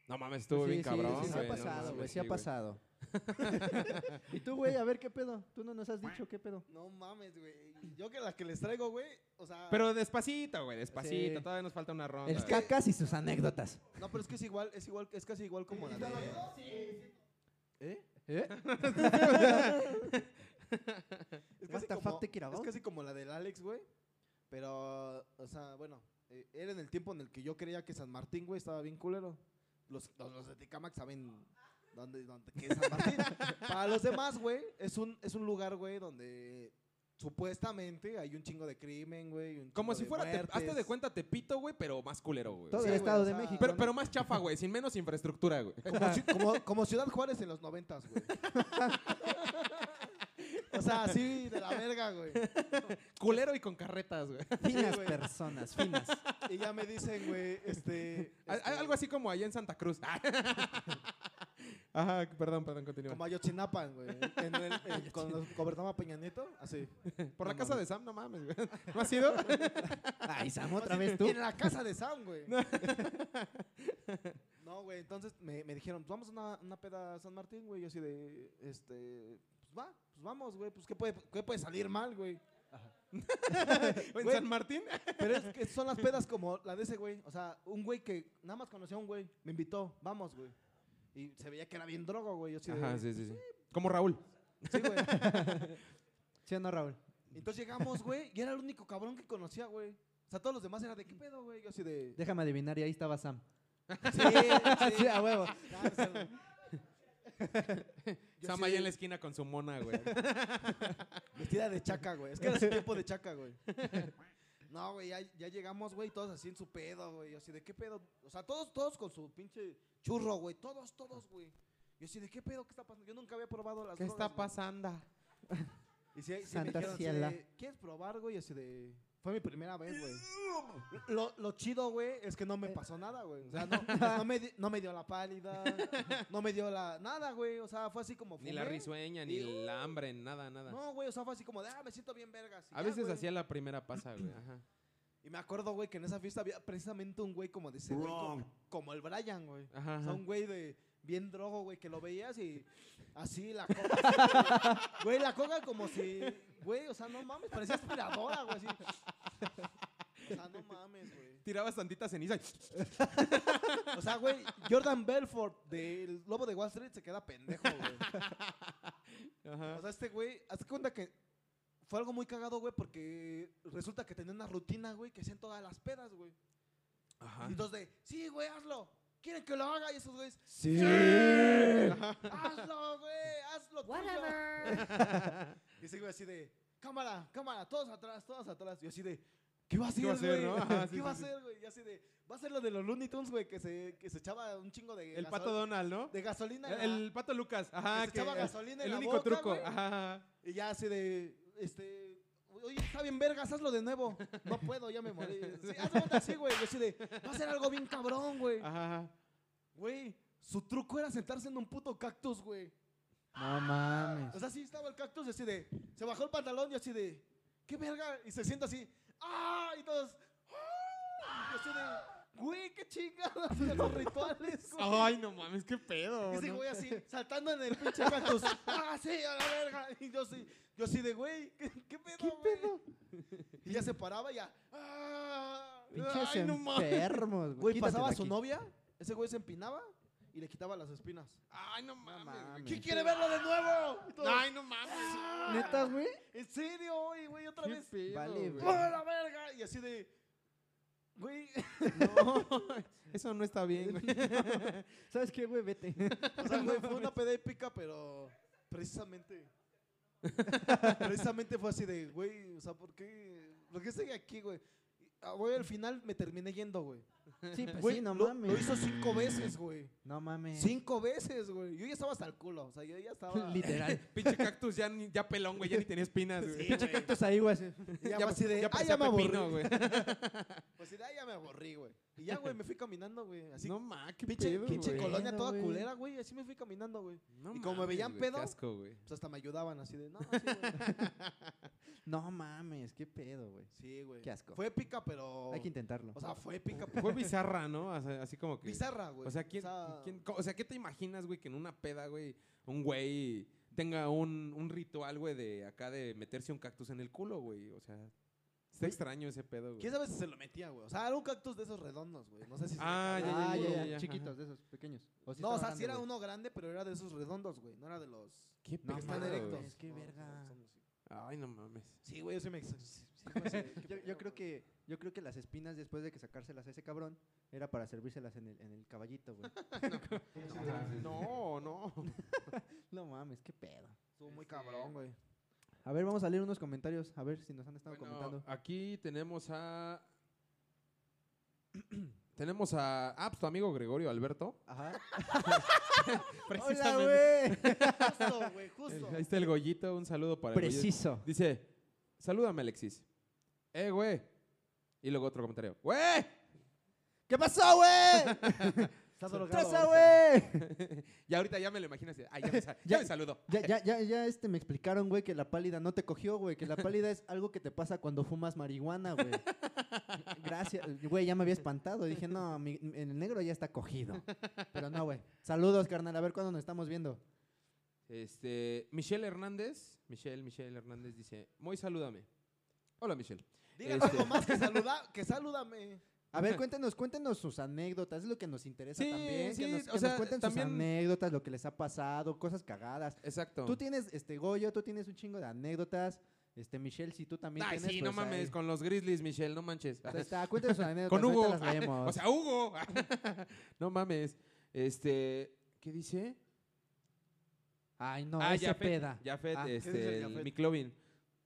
No mames, estuvo Sí, bien sí, cabrón, Sí, sí, güey. ha pasado, güey, sí sí, ha pasado. ¿Y tú, güey, a ver qué pedo? Tú no nos has dicho qué pedo. No mames, güey. Yo que la que les traigo, güey, o sea... Pero despacito, güey, despacito. Sí. Todavía nos falta una ronda. El cacas y sus anécdotas. No, pero es que es igual, es igual, es casi igual como la de... ¿Eh? ¿Eh? Es casi, como, es casi como la del Alex, güey. Pero, o sea, bueno, eh, era en el tiempo en el que yo creía que San Martín, güey, estaba bien culero. Los, los, los de Ticamac saben dónde, dónde qué es San Martín. Para los demás, güey, es un, es un lugar, güey, donde supuestamente hay un chingo de crimen, güey. un Como chingo si de fuera, te, hazte de cuenta Tepito, güey, pero más culero, güey. Todo Sí, el güey, Estado o de sea, México. Pero, ¿no? pero más chafa, güey, sin menos infraestructura, güey. Como, ci- como, como Ciudad Juárez en los noventas, güey. o sea, así de la verga, güey. Culero y con carretas, güey. Finas güey. personas, finas. Y ya me dicen, güey, este... Al- este, Algo así como allá en Santa Cruz. Ajá, perdón, perdón, continúa. Como Ayotzinapan, güey. En el, en- cuando gobernaba Peña Nieto, así. Por la No casa mames. de Sam, no mames, güey. ¿No has ido? Ay, Sam, otra vez tú. En la casa de Sam, güey. No, güey, entonces me, me dijeron, pues vamos a una, una peda a San Martín, güey. Yo así de, este, pues va, pues vamos, güey. Pues qué puede, qué puede salir mal, güey. ¿En Güey. San Martín? Pero es que son las pedas como la de ese güey. O sea, un güey que nada más conocía a un güey. Me invitó, vamos, güey. Y se veía que era bien drogo, güey. Yo así de, Ajá, sí, sí, sí. Como Raúl. sí, güey. ¿Sí o no, Raúl? Entonces llegamos, güey, y era el único cabrón que conocía, güey. O sea, todos los demás eran de, ¿qué pedo, güey? Yo así de... Déjame adivinar, y ahí estaba Sam. Sí, Sí, a huevo. Yo Sam sí, ahí en la esquina con su mona, güey. Vestida de chaca, güey. Es que era su tiempo de chaca, güey. No, güey, ya, ya llegamos, güey, todos así en su pedo, güey. Yo así, ¿de qué pedo? O sea, todos, todos con su pinche churro, güey. Todos, todos, güey. Yo así, ¿de qué pedo? ¿Qué está pasando? Yo nunca había probado las ¿Qué drogas, está güey. pasando? Y sí me Santa dijeron así ciela. de, ¿quieres probar, güey? Y así de... Fue mi primera vez, güey. Lo, lo chido, güey, es que no me pasó nada, güey. O sea, no, no, me, di- no me dio la pálida, no me dio la... Nada, güey. O sea, fue así como... Ni la fumé. risueña, ni y- el hambre, nada, nada. No, güey, o sea, fue así como de, ah, me siento bien vergas. A ya, veces hacía la primera pasa, güey. Ajá. Y me acuerdo, güey, que en esa fiesta había precisamente un güey como de ese güey, como, como el Brian, güey. Ajá, O sea, un güey de bien drogo, güey, que lo veías y así la coca. así, Güey, la coca como si, güey, o sea, no mames, parecía aspiradora, güey, así. O sea, no mames, güey. Tirabas tantita ceniza. y- O sea, güey, Jordan Belfort del Lobo de Wall Street se queda pendejo, güey. Ajá. O sea, este güey, hazte cuenta que fue algo muy cagado, güey, porque resulta que tenía una rutina, güey, que hacían todas las pedas, güey. Ajá. Y entonces de, sí, güey, hazlo. ¿Quieren que lo haga? Y esos güeyes, Sí. hazlo, güey, hazlo. tuyo". Whatever. Y ese güey así de, cámara, cámara, todos atrás, todos atrás. Y así de, ¿qué va a ¿Qué va a hacer, güey? no? Ajá, sí, ¿Qué va a sí, hacer, güey? Y así de, va a ser lo de los Looney Tunes, güey, que se, que se echaba un chingo de El gasol- pato Donald, ¿no? de gasolina. El, el pato Lucas. Ajá. Que se echaba gasolina en el la único boca, truco. Ajá. Y ya así de, este, oye, está bien vergas, hazlo de nuevo. No puedo, ya me morí. Sí, hazlo así, güey. Y así de, va a ser algo bien cabrón, güey. Ajá. Güey, su truco era sentarse en un puto cactus, güey. No mames. O sea, sí estaba el cactus y así de, se bajó el pantalón y así de, ¿qué verga? Y se sienta así, ¡ah! Y todos, ¡ah! Y así de, güey, qué chingados los rituales, güey. Ay, no mames, qué pedo. Y ese ¿no? güey así, saltando en el pinche cactus. ¡Ah, sí, a la verga! Y yo así, yo así de, güey, ¿qué, qué pedo, ¿Qué güey? pedo? Y ya se paraba y ya, ¡ah! Pinches Ay, no mames. enfermos, güey. Güey, Quítate pasaba de a su aquí. novia, ese güey se empinaba y le quitaba las espinas. Ay, no mames. mames. ¿Quién quiere verlo de nuevo? Todos, Ay, no mames. ¡ah! ¿Neta, güey? ¿En serio? Y güey, otra Qué vez. pedo, Vale, güey. ¡Ah, la verga! Y así de, güey, No, eso no está bien, güey. ¿Sabes qué, güey? Vete. o sea, güey, fue una peda épica, pero precisamente... precisamente fue así de, güey, o sea, ¿por qué? ¿Por qué estoy aquí, güey? Ah, Güey, al final me terminé yendo, güey. Sí, pues Güey, sí, no lo, mames. lo hizo cinco veces, güey. No mames. Cinco veces, güey. Yo ya estaba hasta el culo, o sea, yo ya estaba... Literal. Pinche cactus ya, ya pelón, güey. Ya ni tenía espinas, güey. Sí, güey. Cactus ahí, güey. así. Ya, fue así de, ya ah, ya me aburrí. pepino, güey. Pues sí, de, ah, ya me aburrí, güey. Y ya, güey, me fui caminando, güey. Así, No mames, qué pinche, pedo, pinche güey. colonia toda güey. culera, güey. Así me fui caminando, güey. No Y como me veían güey, pedo, Qué asco, güey. Pues hasta me ayudaban así de, no, sí, güey. No mames, qué pedo, güey. Sí, güey. Qué asco. Fue épica, pero... Hay que intentarlo. O sea, fue épica, pero... Bizarra, ¿no? O sea, así como que. bizarra, güey. O sea, ¿quién, O sea, quién- o sea, ¿qué te imaginas, güey, que en una peda, güey, un güey tenga un, un ritual, güey, de acá de meterse un cactus en el culo, güey? O sea, está Güey. extraño ese pedo, güey. ¿Quién sabe si se lo metía, güey? O sea, era un cactus de esos redondos, güey. No sé si se Ah, ya, ah, ya, ya, ya, Chiquitos, ajá. de esos, pequeños. O sí No, o sea, sí grande, era güey. uno grande, pero era de esos redondos, güey. No era de los... ¿Qué No están erectos. güey? Es que No, verga. Ay, no mames. Sí, güey, yo sí me... sí, sí, fue así de, ¿qué Yo, creo que yo creo que las espinas después de que sacárselas a ese cabrón era para servírselas en el, en el caballito, güey. No, no. no mames, qué pedo. Estuvo muy cabrón, güey. A ver, vamos a leer unos comentarios, a ver si nos han estado Bueno, comentando. aquí tenemos a. tenemos a. Ah, pues tu amigo Gregorio Alberto. Ajá. Hola, Precisamente. güey. Justo, güey, justo. Ahí está el Goyito. Un saludo para el Goyito. Preciso. Dice: Salúdame, Alexis. Eh, güey. Y luego otro comentario. ¡Güey! ¿Qué pasó, güey? Está ¿Qué drogado. güey? Y ahorita ya me lo imagino así. Ay, ya me, sa- ya Ya- me saludó. Ya, ya, ya, ya este, me explicaron, güey, que la pálida no te cogió, güey. Que la pálida es algo que te pasa cuando fumas marihuana, güey. Gracias. Güey, ya me había espantado. Dije, no, mi- el negro ya está cogido. Pero no, güey. Saludos, carnal. A ver cuándo nos estamos viendo. Este, Michelle Hernández. Michelle, Michelle Hernández dice: Muy salúdame. Hola, Michelle. Díganos Este- algo más que saluda, que salúdame. A ver, cuéntenos, cuéntenos sus anécdotas, es lo que nos interesa Sí, también. sí, que nos, o nos sea, cuenten también- sus anécdotas, lo que les ha pasado, cosas cagadas. Exacto. Tú tienes, este, Goyo, tú tienes un chingo de anécdotas. Este, Michelle, si tú también Ay, tienes. sí, no pues, mames, ahí- con los Grizzlies, Michelle, no manches. Ahí está, cuéntenos sus anécdotas. Con Hugo. las leemos. O sea, Hugo. no mames. Este, ¿qué dice? Ay, no, ah, ese Jafet, peda. Jafet, Ah, ¿qué dice este, el Jafet? Miclovin.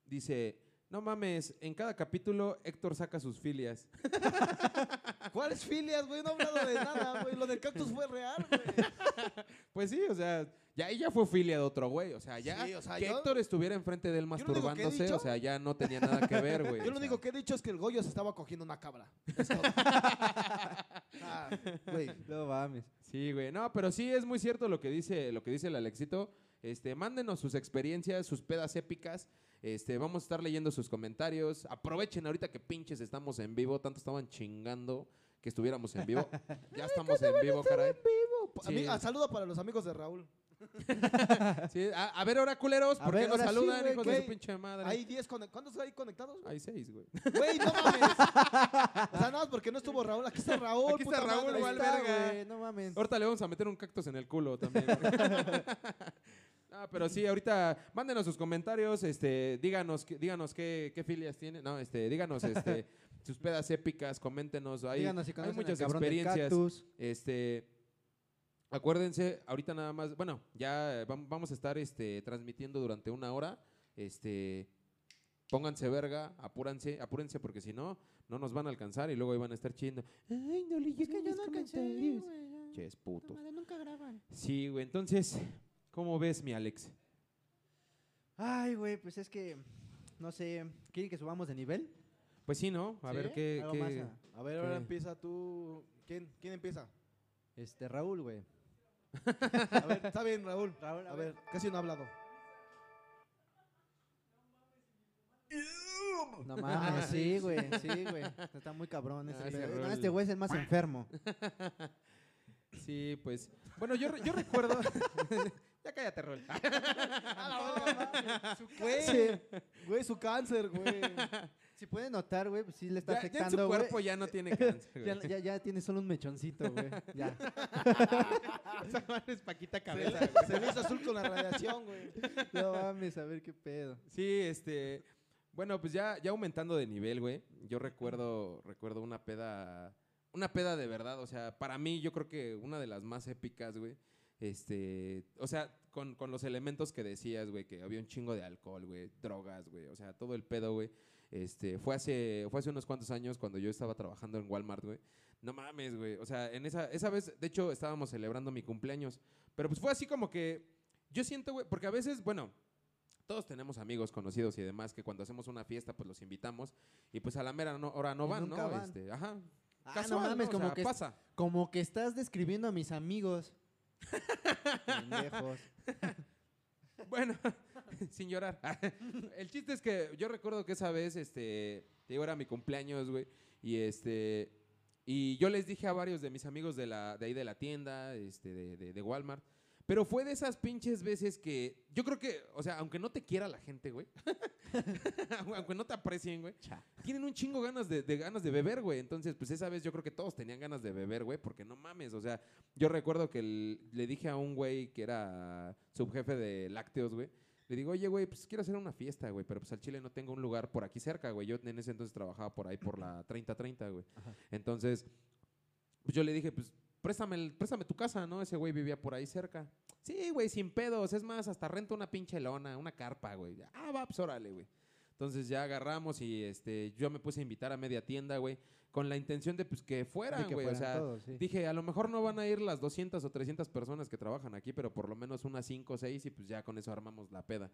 Dice, no mames, en cada capítulo Héctor saca sus filias. ¿Cuáles filias, güey? No he hablado de nada, güey. Lo del cactus fue real, güey. Pues sí, o sea, ya ella fue filia de otro güey. O sea, ya Sí, o sea, que yo- Héctor estuviera enfrente de él lo único que he masturbándose, dicho- o sea, ya no tenía nada que ver, güey. Yo o lo sea. único que he dicho es que el Goyo se estaba cogiendo una cabra. Es todo. Ah, güey. No mames. Sí, güey. No, pero sí es muy cierto lo que dice, lo que dice el Alexito. Este, mándenos sus experiencias, sus pedas épicas. Este, vamos a estar leyendo sus comentarios. Aprovechen ahorita que pinches estamos en vivo. Tanto estaban chingando que estuviéramos en vivo. Ya estamos en vivo, caray. Sí. Ami- ah, saludo para los amigos de Raúl. Sí, a, a ver, ahora culeros, A ¿por ver, qué nos ahora sí, saludan, güey, hijos de su pinche madre? Hay 10 conectados. ¿Cuántos hay conectados? Hay seis, güey. Güey, no mames. O sea, no, porque no estuvo Raúl. Aquí está Raúl. Aquí está puta Raúl, madre. igual, está, verga. güey, No mames. Ahorita le vamos a meter un cactus en el culo también. güey. Ah, pero sí, ahorita mándenos sus comentarios, este, díganos, qué- díganos qué, qué filias tienen, no, este, díganos, este, sus pedas épicas, coméntenos, ahí Díganos si hay conocen muchas experiencias, este, acuérdense, ahorita nada más, bueno, ya vam- vamos a estar, este, transmitiendo durante una hora, este, pónganse verga, apúrense, apúrense porque si no, no nos van a alcanzar y luego iban a estar chiendo. Ay, no leí Es que yo no alcancé. Ches putos. Madre, nunca graban. Sí, güey, entonces, ¿cómo ves, mi Alex? Ay, güey, pues es que, no sé, ¿quieren que subamos de nivel? Pues sí, ¿no? A ¿Sí? ver qué... Qué- más a- A ver, ahora ¿Qué? empieza tú. ¿Quién, ¿Quién empieza? Este, Raúl, güey. A ver, está bien, Raúl. Raúl, A ver, casi no ha hablado. No mames, sí, güey, sí, güey. Está muy cabrón ese. No, este güey es el más enfermo. Sí, pues... Bueno, yo, yo recuerdo... ya cállate, Rol. Güey, Sí. güey, su cáncer, güey. Si pueden notar, güey, pues sí le está Ya, ya en su afectando, güey. cuerpo ya no tiene cáncer, Ya, güey. ya, ya tiene solo un mechoncito, güey. Ya. Esa madre es Paquita Cabeza. se le hizo azul con la radiación, güey. No mames, a ver qué pedo. Sí, este... Bueno, pues ya, ya aumentando de nivel, güey. Yo recuerdo, recuerdo una peda... Una peda de verdad, o sea, para mí yo creo que una de las más épicas, güey. Este, o sea, con, con los elementos que decías, güey, que había un chingo de alcohol, güey, drogas, güey, o sea, todo el pedo, güey. Este, fue hace, fue hace unos cuantos años cuando yo estaba trabajando en Walmart, güey. No mames, güey. O sea, en esa, esa vez, de hecho, estábamos celebrando mi cumpleaños. Pero pues fue así como que, yo siento, güey, porque a veces, bueno, todos tenemos amigos conocidos y demás que cuando hacemos una fiesta, pues los invitamos y pues a la mera no- hora no van, ¿no? van. Este, ajá. Ah, Casual, no mames, O como que pasa. Como que estás describiendo a mis amigos. Pendejos. Bueno, sin llorar. El chiste es que yo recuerdo que esa vez, este, te digo, era mi cumpleaños, güey, y este, y yo les dije a varios de mis amigos de la, de ahí de la tienda, este, de, de- de Walmart, pero fue de esas pinches veces que yo creo que, o sea, aunque no te quiera la gente, güey, aunque no te aprecien, güey, Cha. tienen un chingo ganas de, de ganas de beber, güey. Entonces, pues esa vez yo creo que todos tenían ganas de beber, güey, porque no mames, o sea, yo recuerdo que el- le dije a un güey que era subjefe de lácteos, güey. Le digo, oye, güey, pues quiero hacer una fiesta, güey, pero pues al Chile no tengo un lugar por aquí cerca, güey. Yo en ese entonces trabajaba por ahí por la 3030, güey. Entonces, pues yo le dije, pues préstame, el- préstame tu casa, ¿no? Ese güey vivía por ahí cerca. Sí, güey, sin pedos. Es más, hasta rento una pinche lona, una carpa, güey. Ah, va, pues órale, güey. Entonces ya agarramos y este, yo me puse a invitar a media tienda, güey, con la intención de pues que fueran, güey. O sea, todos, sí. dije, a lo mejor no van a ir las 200 o 300 personas que trabajan aquí, pero por lo menos unas 5 o 6 y pues ya con eso armamos la peda.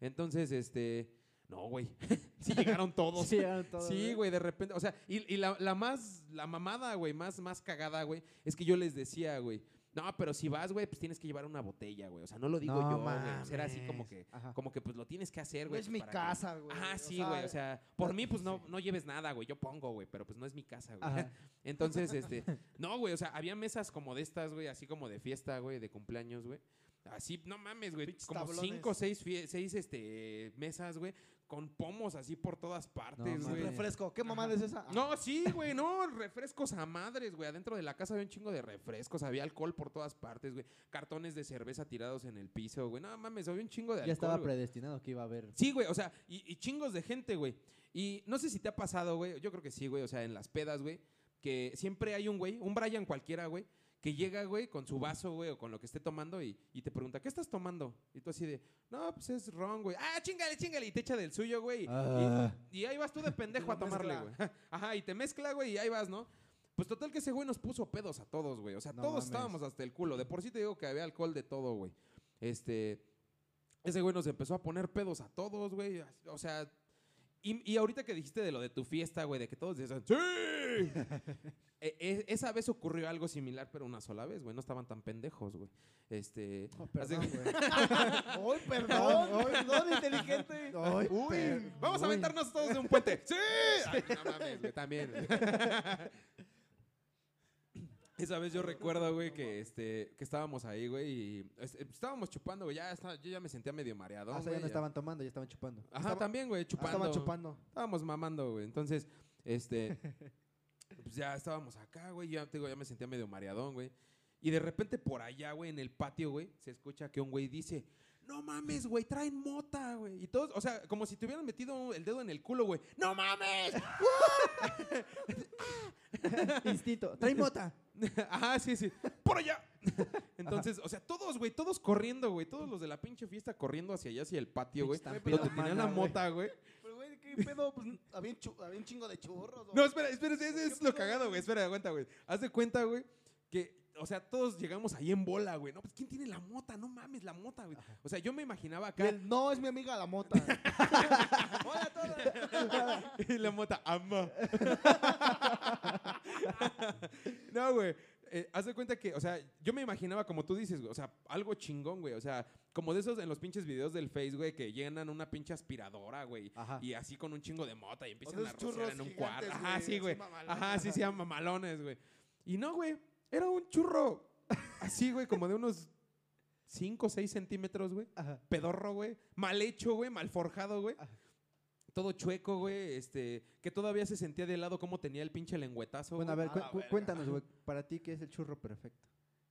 Entonces, este, no, güey. sí llegaron todos. Sí, eran todos, Sí, güey. de repente. O sea, y, y la, la más, la mamada, güey, más, más cagada, güey, es que yo les decía, güey, no, pero si vas, güey, pues tienes que llevar una botella, güey. O sea, no lo digo No yo, güey. O sea, era así como que, Ajá. como que pues lo tienes que hacer, No güey. es pues, mi casa, güey. Ajá, sí, güey. O sea, por no- mí, pues no, no lleves nada, güey. Yo pongo, güey, pero pues no es mi casa, güey. Entonces, este, no, güey, o sea, había mesas como de estas, güey, así como de fiesta, güey, de cumpleaños, güey. Así, no mames, güey, como tablones. cinco o seis, seis este, mesas, güey, con pomos así por todas partes, güey. Refresco. ¿Qué mamada es esa? No, sí, güey, no, refrescos a madres, güey. Adentro de la casa había un chingo de refrescos, había alcohol por todas partes, güey. Cartones de cerveza tirados en el piso, güey. No mames, había un chingo de alcohol. Ya estaba predestinado que iba a haber. Sí, güey, o sea, y, y chingos de gente, güey. Y no sé si te ha pasado, güey, yo creo que sí, güey, o sea, en las pedas, güey, que siempre hay un güey, un Brian cualquiera, güey, que llega, güey, con su vaso, güey, o con lo que esté tomando y, y te pregunta, ¿qué estás tomando? Y tú así de, no, pues es ron, güey. Ah, chingale, chingale, y te echa del suyo, güey. y- Ah. Y, ahí vas tú de pendejo a tomarle, güey. Ajá, y te mezcla, güey, y ahí vas, ¿no? Pues total que ese güey nos puso pedos a todos, güey. O sea, No todos mames. estábamos hasta el culo. De por sí te digo que había alcohol de todo, güey. Este. Ese güey nos empezó a poner pedos a todos, güey. O sea. Y, y ahorita que dijiste de lo de tu fiesta, güey, de que todos decían, ¡Sí! E- e- esa vez ocurrió algo similar, pero una sola vez, güey. No estaban tan pendejos, güey. Este. Oh, perdón, güey. ¡Ay, perdón! ¡Perdón, inteligente! Ay, Uy. per- Vamos a aventarnos todos de un puente. ¡Sí! Ay, no mames, güey, también. Esa vez yo recuerdo, güey, que este, que estábamos ahí, güey, y este, estábamos chupando, güey. Ya estaba- yo ya me sentía medio mareado. Ah, o sea, ya no estaban tomando, ya estaban chupando. Ajá, Estaba- también, güey, chupando. Estaba chupando. Estábamos mamando, güey. Entonces, este, pues ya estábamos acá, güey. Ya, te digo, ya me sentía medio mareadón, güey. Y de repente por allá, güey, en el patio, güey, se escucha que un güey dice, no mames, güey, traen mota, güey. Y todos, o sea, como si te hubieran metido el dedo en el culo, güey. ¡No mames! Instinto. Trae mota. Ajá, sí, sí. ¡Por allá! Entonces, o sea, todos, güey, todos corriendo, güey. Todos los de la pinche fiesta corriendo hacia allá, hacia el patio, güey. Donde tenían la mota, güey. Pero, güey, ¿qué pedo? Pues había un, chu- había un chingo de churros. ¿o? No, espera, espera, ese ¿Qué es lo cagado, güey. güey? Espera, aguanta, güey. Haz de cuenta, güey, que, o sea, todos llegamos ahí en bola, güey. No, pues ¿quién tiene la mota? No mames, la mota, güey. O sea, yo me imaginaba Y acá. no, es mi amiga la mota. Hola a todos. y la mota, ama. no, güey. Eh, haz de cuenta que, o sea, yo me imaginaba como tú dices, güey, o sea, algo chingón, güey. O sea, como de esos en los pinches videos del Face, güey, que llenan una pinche aspiradora, güey. Ajá. Y así con un chingo de mota y empiezan a rociar en un cuarto. Ajá, sí, güey. Ajá, sí, se llaman mamalones, güey. Y no, güey. Era un churro así, güey, como de unos 5 o 6 centímetros, güey. Ajá. Pedorro, güey. Mal hecho, güey. Mal forjado, güey. Ajá. Todo chueco, güey. Este, que todavía se sentía de lado como tenía el pinche lengüetazo. Bueno, a güey. ver, A cu- la cu- verga. cuéntanos, güey. Para ti, ¿qué es el churro perfecto?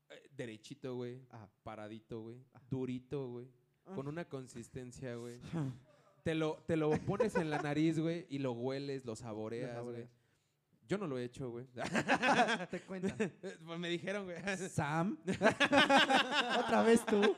Eh, derechito, güey. Ajá. Paradito, güey. Durito, güey. Ah. Con una consistencia, güey. Te lo, te lo pones en la nariz, güey, y lo hueles, lo saboreas, güey. Yo no lo he hecho, güey. Te cuentan. pues me dijeron, güey. Sam. Otra vez tú.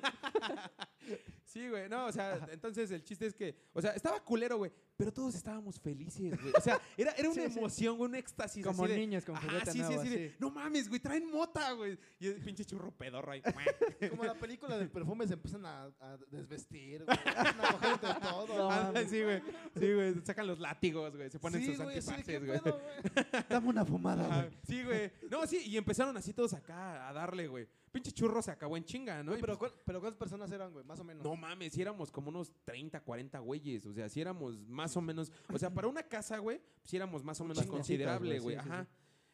Sí, güey, no, o sea, entonces el chiste es que, o sea, estaba culero, güey, pero todos estábamos felices, güey. O sea, era, era una Sí, sí. emoción, un éxtasis. Como así de, niños con Ajá, juguete sí, sí, nuevo, así de, no mames, güey, traen mota, güey. Y el pinche churro pedorro ahí. Como la película del perfume se empiezan a, a desvestir, güey. Empiezan a. No, Ah, mames. sí, güey, sí, güey, sacan los látigos, güey, se ponen sí, sus güey, sí, ¿qué antifaces, güey. pedo, güey? Dame una fumada, güey. Sí, güey. No, sí, y empezaron así todos acá a darle, güey. Pinche churro se acabó en chinga, ¿no? Pero, pues, ¿cuál- pero ¿cuántas personas eran, güey? Más o menos. No mames, si éramos como unos 30, 40 güeyes. O sea, si éramos más o menos. O sea, para una casa, güey, si éramos más o menos chingo. considerable, güey. Sí, sí, Ajá.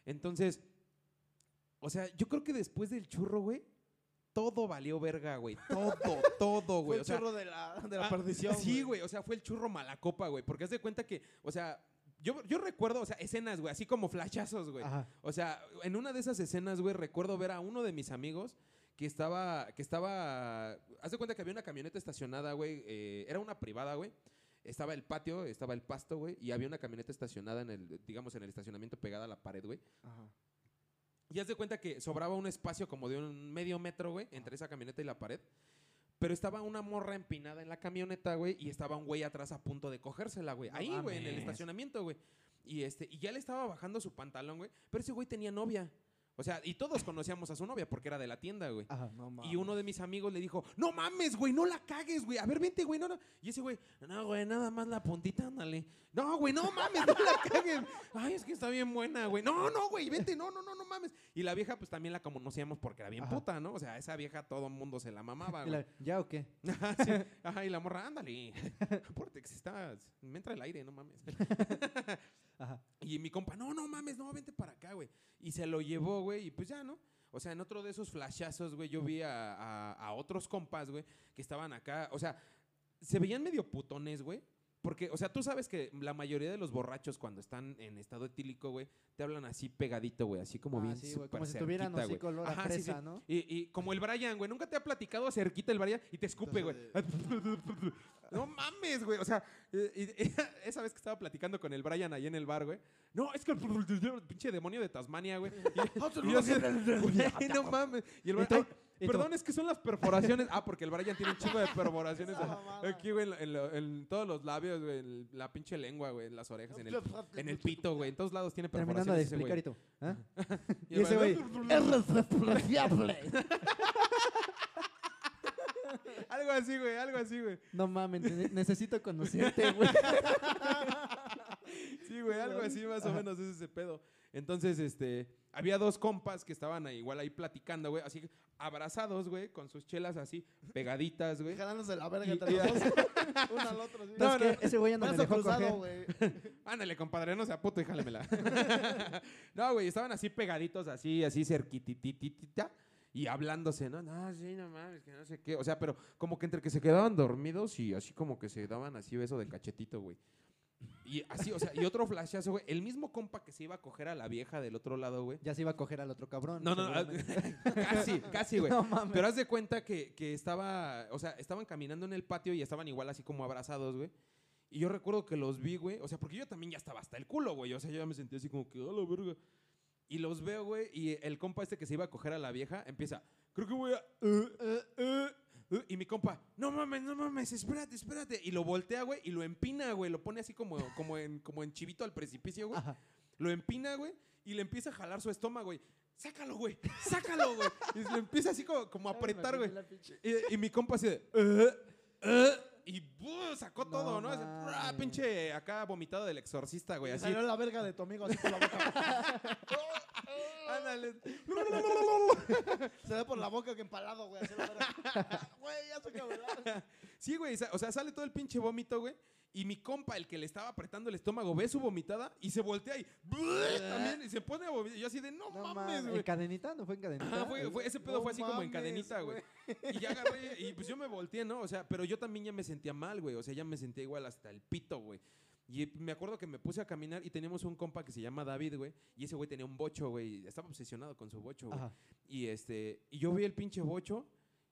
Entonces, o sea, yo creo que después del churro, güey, todo valió verga, güey. Todo, todo, Fue güey. el O sea, churro de la, de la ah, perdición, Sí, güey. O sea, fue el churro malacopa, güey. Porque haz de cuenta que, o sea, yo, yo recuerdo, o sea, escenas, güey, así como flashazos, güey. Ajá. O sea, en una de esas escenas, güey, recuerdo ver a uno de mis amigos que estaba, que estaba, haz de cuenta que había una camioneta estacionada, güey, eh, era una privada, güey. Estaba el patio, estaba el pasto, güey, y había una camioneta estacionada en el, digamos, en el estacionamiento pegada a la pared, güey. Ajá. Y haz de cuenta que sobraba un espacio como de un medio metro, güey, entre esa camioneta y la pared. Pero estaba una morra empinada en la camioneta, güey, y estaba un güey atrás a punto de cogérsela, güey. No Ahí, güey, en el estacionamiento, güey. Y, este, y ya le estaba bajando su pantalón, güey. Pero ese güey tenía novia. O sea, y todos conocíamos a su novia porque era de la tienda, güey. Ajá. No mames. Y uno de mis amigos le dijo, no mames, güey, no la cagues, güey. A ver, vente, güey, no, no. Y ese güey, no, güey, nada más la puntita, ándale. No, güey, no mames, no la cagues. Ay, es que está bien buena, güey. No, no, güey, vente, no, no, no, no mames. Y la vieja, pues también la conocíamos porque era bien Ajá. puta, ¿no? O sea, esa vieja todo el mundo se la mamaba, güey. la- ¿Ya o qué? Ajá, sí. Ajá, y la morra, ándale. Apúrate que si estás, me entra el aire, no mames. Ajá. Y mi compa, no, no mames, no, vente para acá, güey. Y se lo llevó, güey, y pues ya, ¿no? O sea, en otro de esos flashazos, güey, yo vi a, a- a otros compas, güey, que estaban acá. O sea, se veían medio putones, güey. Porque, o sea, tú sabes que la mayoría de los borrachos cuando están en estado etílico, güey, te hablan así pegadito, güey, así como Ah, bien sí, güey, como si tuvieran así color a Ajá, sí, sí. ¿no? Y, y como el Brian, güey, nunca te ha platicado cerquita el Brian y te escupe, güey. No mames, güey. O sea, y- y esa vez que estaba platicando con el Brian ahí en el bar, güey. No, es que el pinche demonio de Tasmania, güey. Y, yo no mames. Y el ¿Y Brian, tú? "Ay, ¿Y tú? perdón, es que son las perforaciones. Ah, porque el Brian tiene un chingo de perforaciones aquí, güey, en, en lo- en todos los labios, güey, en la pinche lengua, güey, en las orejas, en el, en el pito, güey. En todos lados tiene Terminando de perforaciones ese explicar y güey. tú. ¿ah? Y ese güey. Es despreciable. Algo así, güey, algo así, güey. No mames, ne- necesito conocerte, güey. Sí, güey, algo así más o menos es ese pedo. Entonces, este, había dos compas que estaban ahí, igual ahí platicando, güey, así abrazados, güey, con sus chelas así pegaditas, güey. Jalándose la verga entre los dos. Uno al otro. así. No, es que ese güey no me dejó cruzado, coger. güey. Ándale, compadre, no sea puto y jálemela. no, güey, estaban así pegaditos, así, así cerquitititita. Y hablándose, ¿no? No, sí, no mames, que no sé qué. O sea, pero como que entre que se quedaban dormidos y así como que se daban así beso de cachetito, güey. Y así, o sea, y otro flashazo, güey. El mismo compa que se iba a coger a la vieja del otro lado, güey. Ya se iba a coger al otro cabrón. No, no, no, casi, casi, güey. No mames. Pero haz de cuenta que, que estaba, o sea, estaban caminando en el patio y estaban igual así como abrazados, güey. Y yo recuerdo que los vi, güey. O sea, porque yo también ya estaba hasta el culo, güey. O sea, yo ya me sentía así como que, a la verga. Y los veo, güey. Y el compa este que se iba a coger a la vieja empieza, creo que voy a... eh, eh, eh". "Uh", y mi compa, no mames, no mames, espérate, espérate. Y lo voltea, güey, y lo empina, güey. Lo pone así como, como, en, como en chivito al precipicio, güey. Ajá. Lo empina, güey, y le empieza a jalar su estómago, güey. Sácalo, güey, sácalo, güey. Y le empieza así como, como a apretar, güey. Y, y mi compa así de, "Uh, uh", y ¡buh! sacó No todo, ¿no? ¡bra! mames. pinche acá vomitado del exorcista, güey. Así. salió la verga de tu amigo así por la boca. Ándale. Se ve por la boca que empalado, güey. Güey, ya se cabrón. Sí, güey. O sea, sale todo el pinche vómito, güey. Y mi compa, el que le estaba apretando el estómago, ve su vomitada y se voltea y también y se pone a vomitar. Yo así de, no, No mames, güey. ¿En cadenita? ¿No fue en cadenita? Ajá, fue- fue- ese pedo No fue así como en cadenita, güey. Y ya agarré, y pues yo me volteé, ¿no? O sea, pero yo también ya me sentía mal, güey. O sea, ya me sentía igual hasta el pito, güey. Y me acuerdo que me puse a caminar y teníamos un compa que se llama David, güey. Y ese güey tenía un bocho, güey. Estaba obsesionado con su bocho, güey. Y este, y yo vi el pinche bocho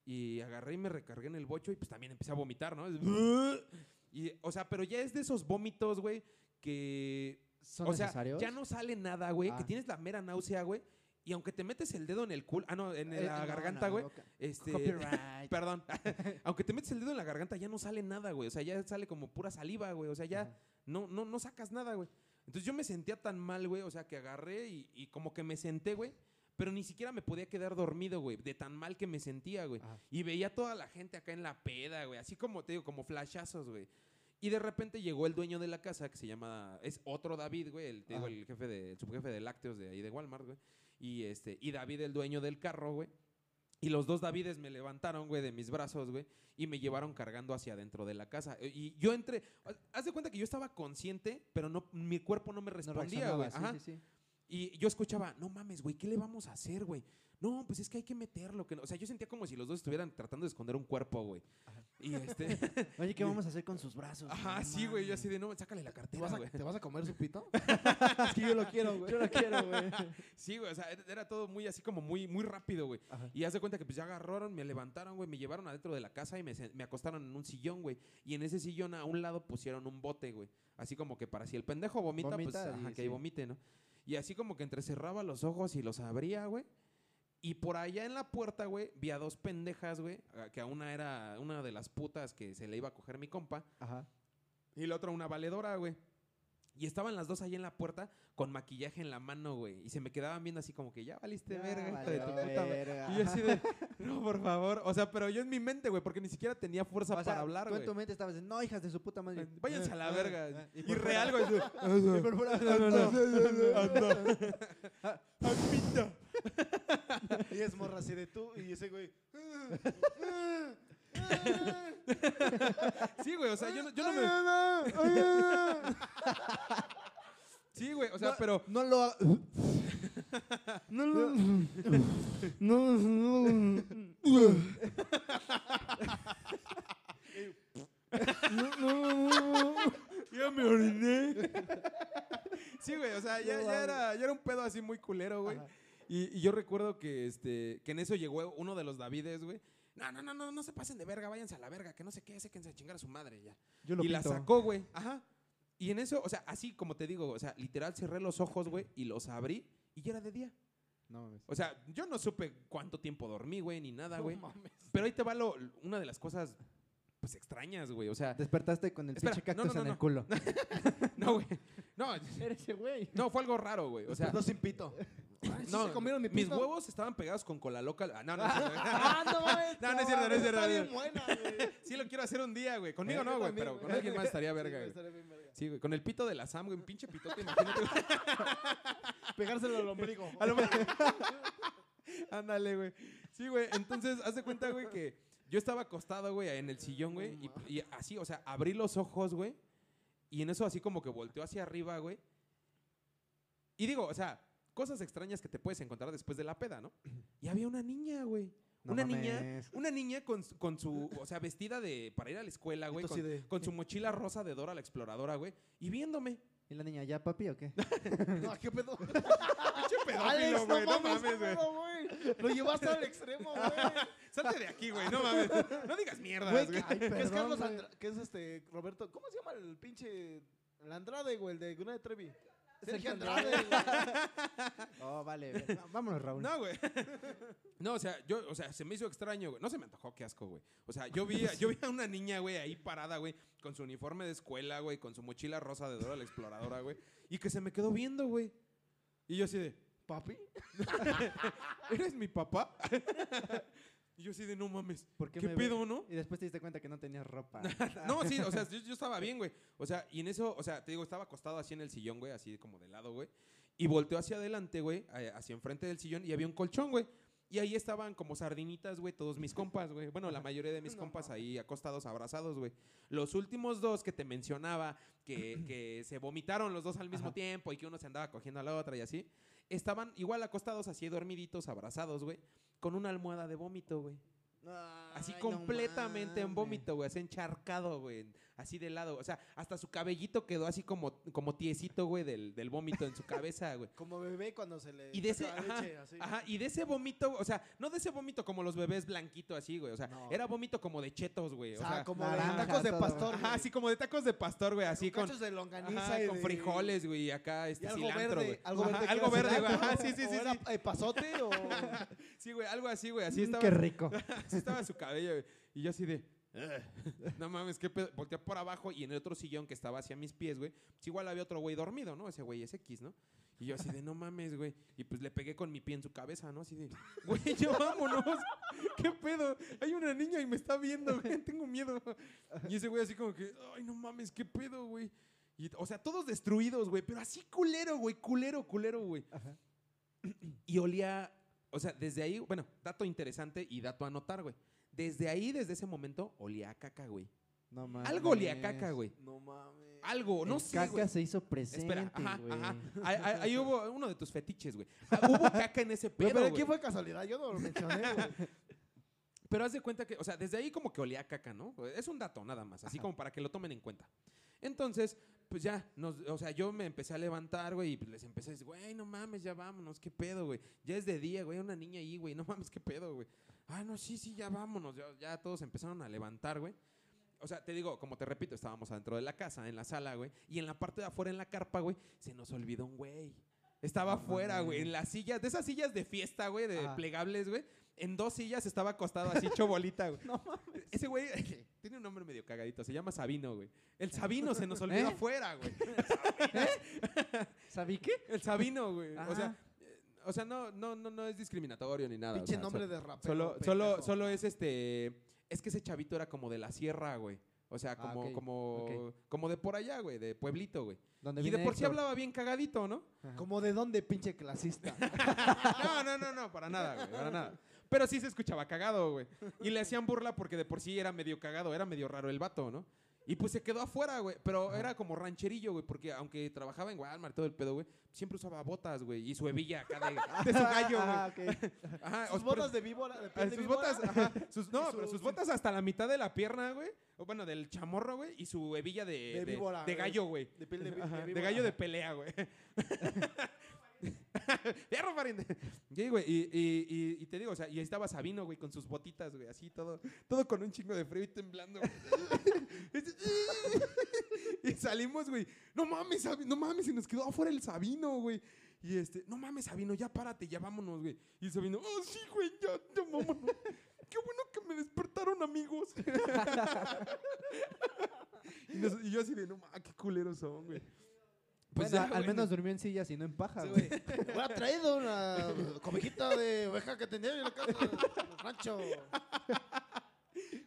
y agarré y me recargué en el bocho y pues también empecé a vomitar, ¿no? Y, o sea, pero ya es de esos vómitos, güey, que ¿Son o sea, necesarios? ya no sale nada, güey, que Ah. tienes la mera náusea, güey. Y aunque te metes el dedo en el culo, ah, no, en Eh, la no, garganta, no, güey, este, Copyright. perdón, aunque te metes el dedo en la garganta ya no sale nada, güey, o sea, ya sale como pura saliva, güey, o sea, ya Ajá. No, no, no sacas nada, güey. Entonces yo me sentía tan mal, güey, o sea, que agarré y, y como que me senté, güey, pero ni siquiera me podía quedar dormido, güey, de tan mal que me sentía, güey. Y veía toda la gente acá en la peda, güey, así como te digo, como flashazos, güey. Y de repente llegó el dueño de la casa, que se llama, es otro David, güey, el, te digo, Ajá. el jefe de, el subjefe de lácteos de ahí de Walmart, güey. Y, este, y David, el dueño del carro, güey. Y los dos Davides me levantaron, güey, de mis brazos, güey, y me llevaron cargando hacia adentro de la casa. Eh, Y yo entré, haz de cuenta que yo estaba consciente, pero no, mi cuerpo no me No respondía, güey. reaccionaba, Ajá. sí, sí, sí. Y yo escuchaba, no mames, güey, ¿qué le vamos a hacer, güey? No, pues es que hay que meterlo. Que no. O sea, yo sentía como si los dos estuvieran tratando de esconder un cuerpo, güey. Y este. Oye, ¿qué vamos a hacer con sus brazos? Ajá, sí, güey. Yo así de, no, sácale la ¿Te cartera, vas, a, güey. ¿Te vas a comer su pito? es que yo lo quiero, güey. Yo lo quiero, güey. Sí, güey. O sea, era- era todo muy así como muy, muy rápido, güey. Ajá. Y hace cuenta que pues ya agarraron, me levantaron, güey, me llevaron adentro de la casa y me, me acostaron en un sillón, güey. Y en ese sillón a un lado pusieron un bote, güey. Así como que para si el pendejo vomita, Vomita pues y ajá, que ahí vomite, ¿no? Y así como que entrecerraba los ojos y los abría, güey. Y por allá en la puerta, güey, vi a dos pendejas, güey. Que a una era una de las putas que se le iba a coger mi compa. Ajá. Y la otra una valedora, güey. Y estaban las dos ahí en la puerta con maquillaje en la mano, güey. Y se me quedaban viendo así como que ya valiste Ya verga, de tu puta madre". verga. Y yo así de, no, por favor. O sea, pero yo en mi mente, güey, porque ni siquiera tenía fuerza O sea, para hablar, tú en güey. tu mente estabas diciendo, no, hijas de su puta madre. Váyanse a la Eh, verga. eh, Y real, güey. Y es morra así de tú y ese güey. Sí, güey, o sea, yo no, yo no me... Sí, güey, o sea, pero... No lo ha- No, no, no, no, Ya me oriné. Sí, güey, o sea, ya, No era, ya era un pedo así muy culero, güey. Ajá. Y, y yo recuerdo que, este, que en eso llegó uno de los Davides, güey. No, no, no, no, no se pasen de verga, váyanse a la verga, que no sé qué, séquense a chingar a su madre ya. Yo lo y la sacó, güey. Ajá. Y en eso, o sea, así como te digo, o sea, literal cerré los ojos, güey, y los abrí y ya era de día. No mames. O sea, yo no supe cuánto tiempo dormí, güey, ni nada, No güey. mames. Pero ahí te va lo, una de las cosas, pues, extrañas, güey. O sea, Despertaste con el Espera, pinche no, cactus no, no, en el no. culo. no, güey. No, Eres ese güey. no, fue algo raro, güey. O sea, Despertó sin pito. Ay, ¿sí no, se comieron mi mis huevos estaban pegados con cola loca. Ah, no, no, cierto. Ah, no, mames. No, no es cierto, no es cierto, Está no es bien buena, güey. Sí lo quiero hacer un día, güey. Conmigo Eh, no, güey, pero con alguien más estaría Sí, verga, güey. estaría bien verga. Sí, güey. Con el pito de la Sam, güey, un pinche pitote, imagínate. Pegárselo al ombligo. A lo mejor- Ándale, güey. Sí, güey. Entonces, haz de cuenta, güey, que yo estaba acostado, güey, en el sillón, güey. Y, y así, o sea, abrí los ojos, güey. Y en eso así como que volteó hacia arriba, güey. Y digo, o sea, cosas extrañas que te puedes encontrar después de la peda, ¿no? Y había una niña, güey. No una niña, una niña con, su- con su, o sea, vestida de para ir a la escuela, güey, con, de- con su mochila rosa de Dora la exploradora, güey, y viéndome. ¿Y la niña ya, papi, o qué? No, ¿qué pedo? Pinche pedófilo, güey, no no mames, mames, güey. Lo llevaste al extremo, güey. Salte de aquí, güey, no mames. No digas mierdas, Güey, que es Carlos güey. Andra- que es este Roberto, ¿cómo se llama el pinche el Andrade, güey, el de Guna de Trevi? Sergio Andrade, güey. Oh, vale. Vámonos, Raúl. No, güey. No, o sea, yo, o sea, se me hizo extraño, güey. No se me antojó, qué asco, güey. O sea, yo vi, a- yo vi a una niña, güey, ahí parada, güey, con su uniforme de escuela, güey, con su mochila rosa de Dora la exploradora, güey, y que se me quedó viendo, güey. Y yo así de, ¿Papi? ¿eres mi papá? Y yo así de, no mames, ¿Por ¿qué, ve? pedo, no? Y después te diste cuenta que no tenías ropa. No, sí, o sea, yo, yo estaba bien, güey. O sea, y en eso, o sea, te digo, estaba acostado así en el sillón, güey, así como de lado, güey. Y volteó hacia adelante, güey, a- hacia enfrente del sillón y había un colchón, güey. Y ahí estaban como sardinitas, güey, todos mis compas, güey. Bueno, la mayoría de mis compas ahí acostados, abrazados, güey. Los últimos dos que te mencionaba, que, que se vomitaron los dos al mismo Ajá. tiempo y que uno se andaba cogiendo a la otra y así, estaban igual acostados, así dormiditos, abrazados, güey, con una almohada de vómito, güey. Así Ay, no completamente en vómito, güey, así encharcado, güey, así de lado. O sea, hasta su cabellito quedó así como, como tiesito, güey, del, del vómito en su cabeza, güey. Como bebé cuando se le Y de ese, ajá, leche, así. ajá, y de ese vómito, o sea, no de ese vómito como los bebés blanquito así, güey, o sea, No. era vómito como de chetos, güey, O o sea, sea, como naranja, de tacos de pastor. ajá, así como de tacos de pastor, güey, así Con con, de longaniza ajá, y con frijoles, güey, y acá este cilantro, güey. algo Ajá, verde, que algo verde, güey, ajá, sí, sí, sí, era, pasote o Sí, güey, algo así, güey, así Mm, estaba. Qué rico. Así estaba su cabello, güey. Y yo así de. "Ugh". No mames, qué pedo. Volteé por abajo y en el otro sillón que estaba hacia mis pies, güey. Pues igual había otro güey dormido, ¿no? Ese güey es X, ¿no? Y yo así de, no mames, güey. Y pues le pegué con mi pie en su cabeza, ¿no? Así de, güey, ya vámonos. ¿Qué pedo? Hay una niña y me está viendo, güey. Tengo miedo. Y ese güey así como que, ay, no mames, qué pedo, güey. Y, o sea, todos destruidos, güey. Pero así culero, güey. Culero, culero, güey. Ajá. Y olía, o sea, desde ahí, bueno, dato interesante y dato a anotar, güey. Desde ahí, desde ese momento, olía a caca, güey. No mames. Algo olía a caca, güey. no mames. Algo, no El sé, caca güey. se hizo presente, Espera, ajá, güey. ajá. Ahí, hubo uno de tus fetiches, güey. Ah, Hubo caca en ese Güey, pedo, pero güey. aquí fue casualidad, yo no lo mencioné, güey. Pero haz de cuenta que, o sea, desde ahí como que olía a caca, ¿no? Es un dato nada más, así como para que lo tomen en cuenta. Entonces, pues ya, nos, o sea, yo me empecé a levantar, güey, y pues les empecé a decir, güey, no mames, ya vámonos, qué pedo, güey. Ya es de día, güey, hay una niña ahí, güey, no mames, qué pedo, güey. Ah, no, sí, sí, ya vámonos. Ya, ya todos empezaron a levantar, güey. O sea, te digo, como te repito, estábamos adentro de la casa, en la sala, güey, y en la parte de afuera, en la carpa, güey, se nos olvidó un güey. Estaba No afuera, mames. güey, en las sillas, de esas sillas de fiesta, güey, de Ajá. plegables, güey. En dos sillas estaba acostado así, hecho bolita, güey. Ese güey tiene un nombre medio cagadito, se llama Sabino, güey. El Sabino se nos olvidó ¿Eh? afuera, güey. ¿Sabí qué? El Sabino, güey. O sea, eh, o sea, no, no, no, no es discriminatorio ni nada. o Pinche sea, nombre so- de rapero. Solo, solo, solo es este. Es que ese chavito era como de la sierra, güey. O sea, Ah, como, ok, como, como de por allá, güey, de pueblito, güey. Donde Y de por sí hablaba bien cagadito, ¿no? Ajá. Como de dónde, pinche clasista. No, no, no, no, para nada, güey, para nada. Pero sí se escuchaba cagado, güey. Y le hacían burla porque de por sí era medio cagado, era medio raro el vato, ¿no? Y pues se quedó afuera, güey. Pero era como rancherillo, güey, porque aunque trabajaba en Walmart y todo el pedo, güey, siempre usaba botas, güey, y su hebilla acá de, de su gallo, güey. Ah, ok. Ajá, Sus por- botas de víbora, de Ah, piel de sus víbora. botas, ajá, sus, no, su- pero sus su- botas hasta la mitad de la pierna, güey. O bueno, del chamorro, güey. Y su hebilla de, De víbora, de güey. gallo, güey. De piel de, Ajá, de gallo de pelea, güey. Fierro, pariente. Sí, güey. Y, y- y- y te digo, o sea, y ahí estaba Sabino, güey, con sus botitas, güey, así todo, todo con un chingo de frío y temblando. y salimos, güey. No mames, no mames, se nos quedó afuera el Sabino, güey. Y este, no mames, Sabino, ya párate, ya vámonos, güey. Y Sabino, oh, sí, güey, ya, ya vámonos. Qué bueno que me despertaron, amigos. y, y yo así de, no mames, qué culeros son, güey. Pues Bueno, ya, al menos durmió en sillas y no en paja, Sí, güey. Me hubiera traído una cobijita de oveja que tenía en la casa del rancho.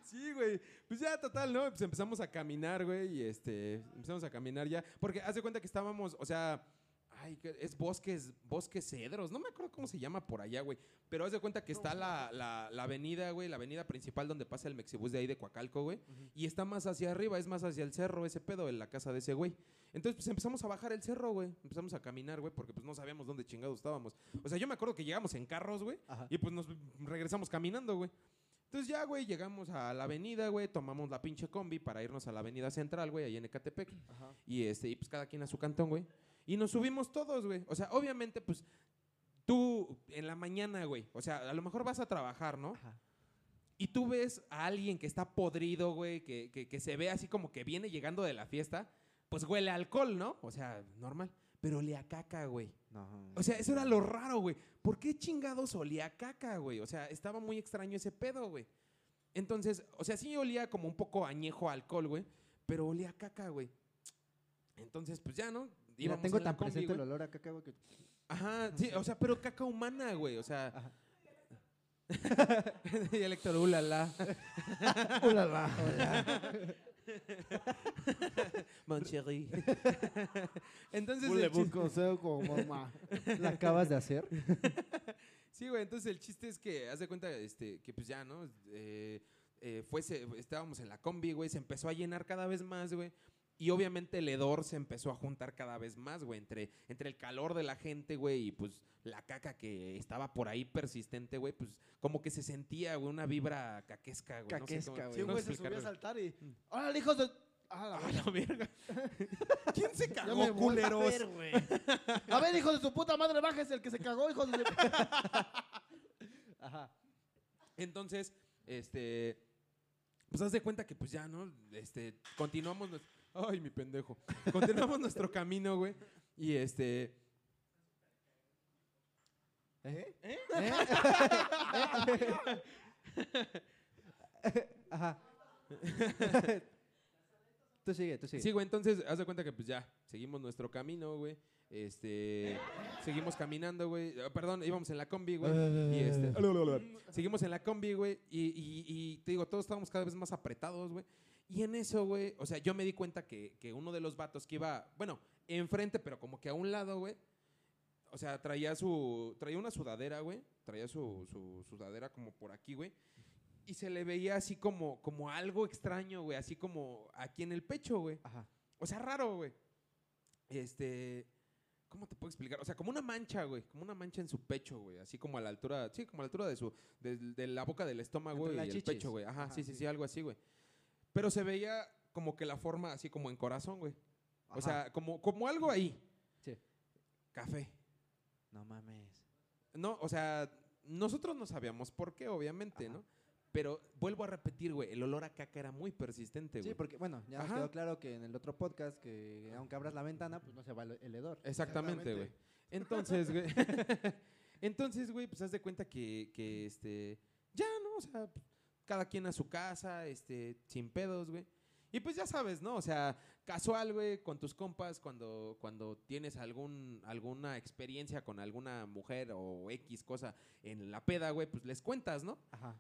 Sí, güey. Pues ya, total, ¿no? Pues empezamos a caminar, güey, y este, empezamos a caminar ya. Porque haz de cuenta que estábamos, o sea, ay, es bosques, bosques cedros, no me acuerdo cómo se llama por allá, güey. Pero haz de cuenta que está la, la, la avenida, güey, la avenida principal donde pasa el Mexibus de ahí de Coacalco, güey. Y está más hacia arriba, es más hacia el cerro, ese pedo, en la casa de ese güey. Entonces, pues empezamos a bajar el cerro, güey. Empezamos a caminar, güey, porque pues no sabíamos dónde chingados estábamos. O sea, yo me acuerdo que llegamos en carros, güey, y pues nos regresamos caminando, güey. Entonces ya, güey, llegamos a la avenida, güey, tomamos la pinche combi para irnos a la avenida central, güey, ahí en Ecatepec. Ajá. Y este, y pues cada quien a su cantón, güey. Y nos subimos todos, güey. O sea, obviamente, pues, tú en la mañana, güey. O sea, a lo mejor vas a trabajar, ¿no? Ajá. Y tú ves a alguien que está podrido, güey, que, que- que se ve así como que viene llegando de la fiesta, pues huele a alcohol, ¿no? O sea, normal. pero olía a caca, güey. No. O sea, eso era lo raro, güey. ¿Por qué chingados olía a caca, güey? O sea, estaba muy extraño ese pedo, güey. Entonces, o sea, sí olía como un poco añejo a alcohol, güey, pero olía a caca, güey. Entonces, pues ya, ¿no? Íbamos tengo en la tan combi, presente el olor a caca, güey, que... Ajá, sí, o sea, pero caca humana, güey. O sea, Ajá. y el Héctor, ulala. Mon chéri. Entonces, chis- consejo como mamá? ¿La acabas de hacer? sí, güey, entonces el chiste es que, haz de cuenta, este, que pues ya, ¿no? Eh, eh, fuese, estábamos en la combi, güey, se empezó a llenar cada vez más, güey. Y obviamente el hedor se empezó a juntar cada vez más, güey, entre, entre el calor de la gente, güey, y pues la caca que estaba por ahí persistente, güey, pues como que se sentía, güey, una vibra caquesca, güey. no sé Caquesca, cómo- güey. Sí, cómo güey, se subió a saltar y... ¡Órale, hijos de...! ¡Ah, la ¡A verga! la verga! ¿Quién se cagó, culeros? A ver, hijo de su puta madre, bájese el que se cagó, hijo de... Ajá. Entonces, este, pues haz de cuenta que pues ya, ¿no? Este, continuamos, nues- ay, mi pendejo, continuamos nuestro camino, güey, y este, ¿Eh? Ajá. tú sigue, tú sigue. sí, güey, entonces, haz de cuenta que pues ya, seguimos nuestro camino, güey, este, seguimos caminando, güey, ah, perdón, íbamos en la combi, güey, y este, seguimos en la combi, güey, y, y- y te digo, todos estábamos cada vez más apretados, güey. Y en eso, güey, o sea, yo me di cuenta que, que uno de los vatos que iba, bueno, enfrente, pero como que a un lado, güey, o sea, traía su, traía una sudadera, güey, traía su, su sudadera como por aquí, güey, y se le veía así como, como algo extraño, güey, así como aquí en el pecho, güey. Ajá. O sea, raro, güey. Este. ¿Cómo te puedo explicar? O sea, como una mancha, güey. Como una mancha en su pecho, güey. Así como a la altura. Sí, como a la altura de su. De, de la boca del estómago Entre y el chichis. pecho, güey. Ajá, Ajá, sí, sí. sí, algo así, güey. Pero se veía como que la forma así como en corazón, güey. O sea, como, como algo ahí. Sí. Café. No mames. No, o sea, nosotros no sabíamos por qué, obviamente, Ajá. ¿no? Pero vuelvo a repetir, güey, el olor a caca era muy persistente, güey. Sí, porque, bueno, ya nos quedó claro que en el otro podcast que aunque abras la ventana, pues no se va el el hedor. Exactamente, güey. Entonces, güey. Entonces, güey, pues haz de cuenta que, que, este, ya, ¿no? O sea, cada quien a su casa, este, sin pedos, güey. Y pues ya sabes, ¿no? O sea, casual, güey, con tus compas, cuando, cuando tienes algún, alguna experiencia con alguna mujer o X cosa en la peda, güey, pues les cuentas, ¿no? Ajá.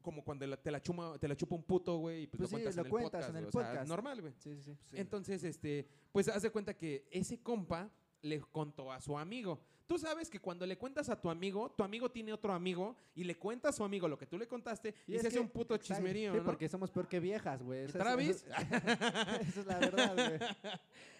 Como cuando te, la chuma, te la chupa un puto, güey, y pues, Pues lo sí, cuentas lo en el cuentas podcast, en el güey. O sea, podcast. normal, güey. Sí, sí, sí. Entonces, este, pues haz de cuenta que ese compa le contó a su amigo. Tú sabes que cuando le cuentas a tu amigo, tu amigo tiene otro amigo y le cuenta a su amigo lo que tú le contaste y, es se hace un puto exacto, chismerío, Sí, ¿no? porque somos peor que viejas, güey. Travis. Esa es la verdad, güey.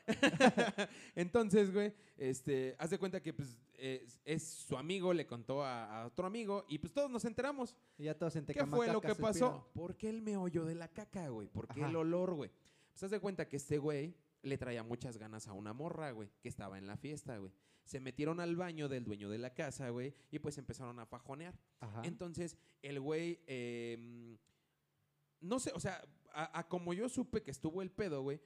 Entonces, güey, este, haz de cuenta que pues es, es su amigo, le contó a, a otro amigo y pues todos nos enteramos. Y ya todos en ¿Qué fue lo que pasó? suspiran. ¿Por qué el meollo de la caca, güey? ¿Por qué Ajá. el olor, güey? Pues haz de cuenta que este güey le traía muchas ganas a una morra, güey, que estaba en la fiesta, güey. Se metieron al baño del dueño de la casa, güey, y pues empezaron a fajonear. Ajá. Entonces, el güey, eh, no sé, o sea, a, a como yo supe que estuvo el pedo, güey,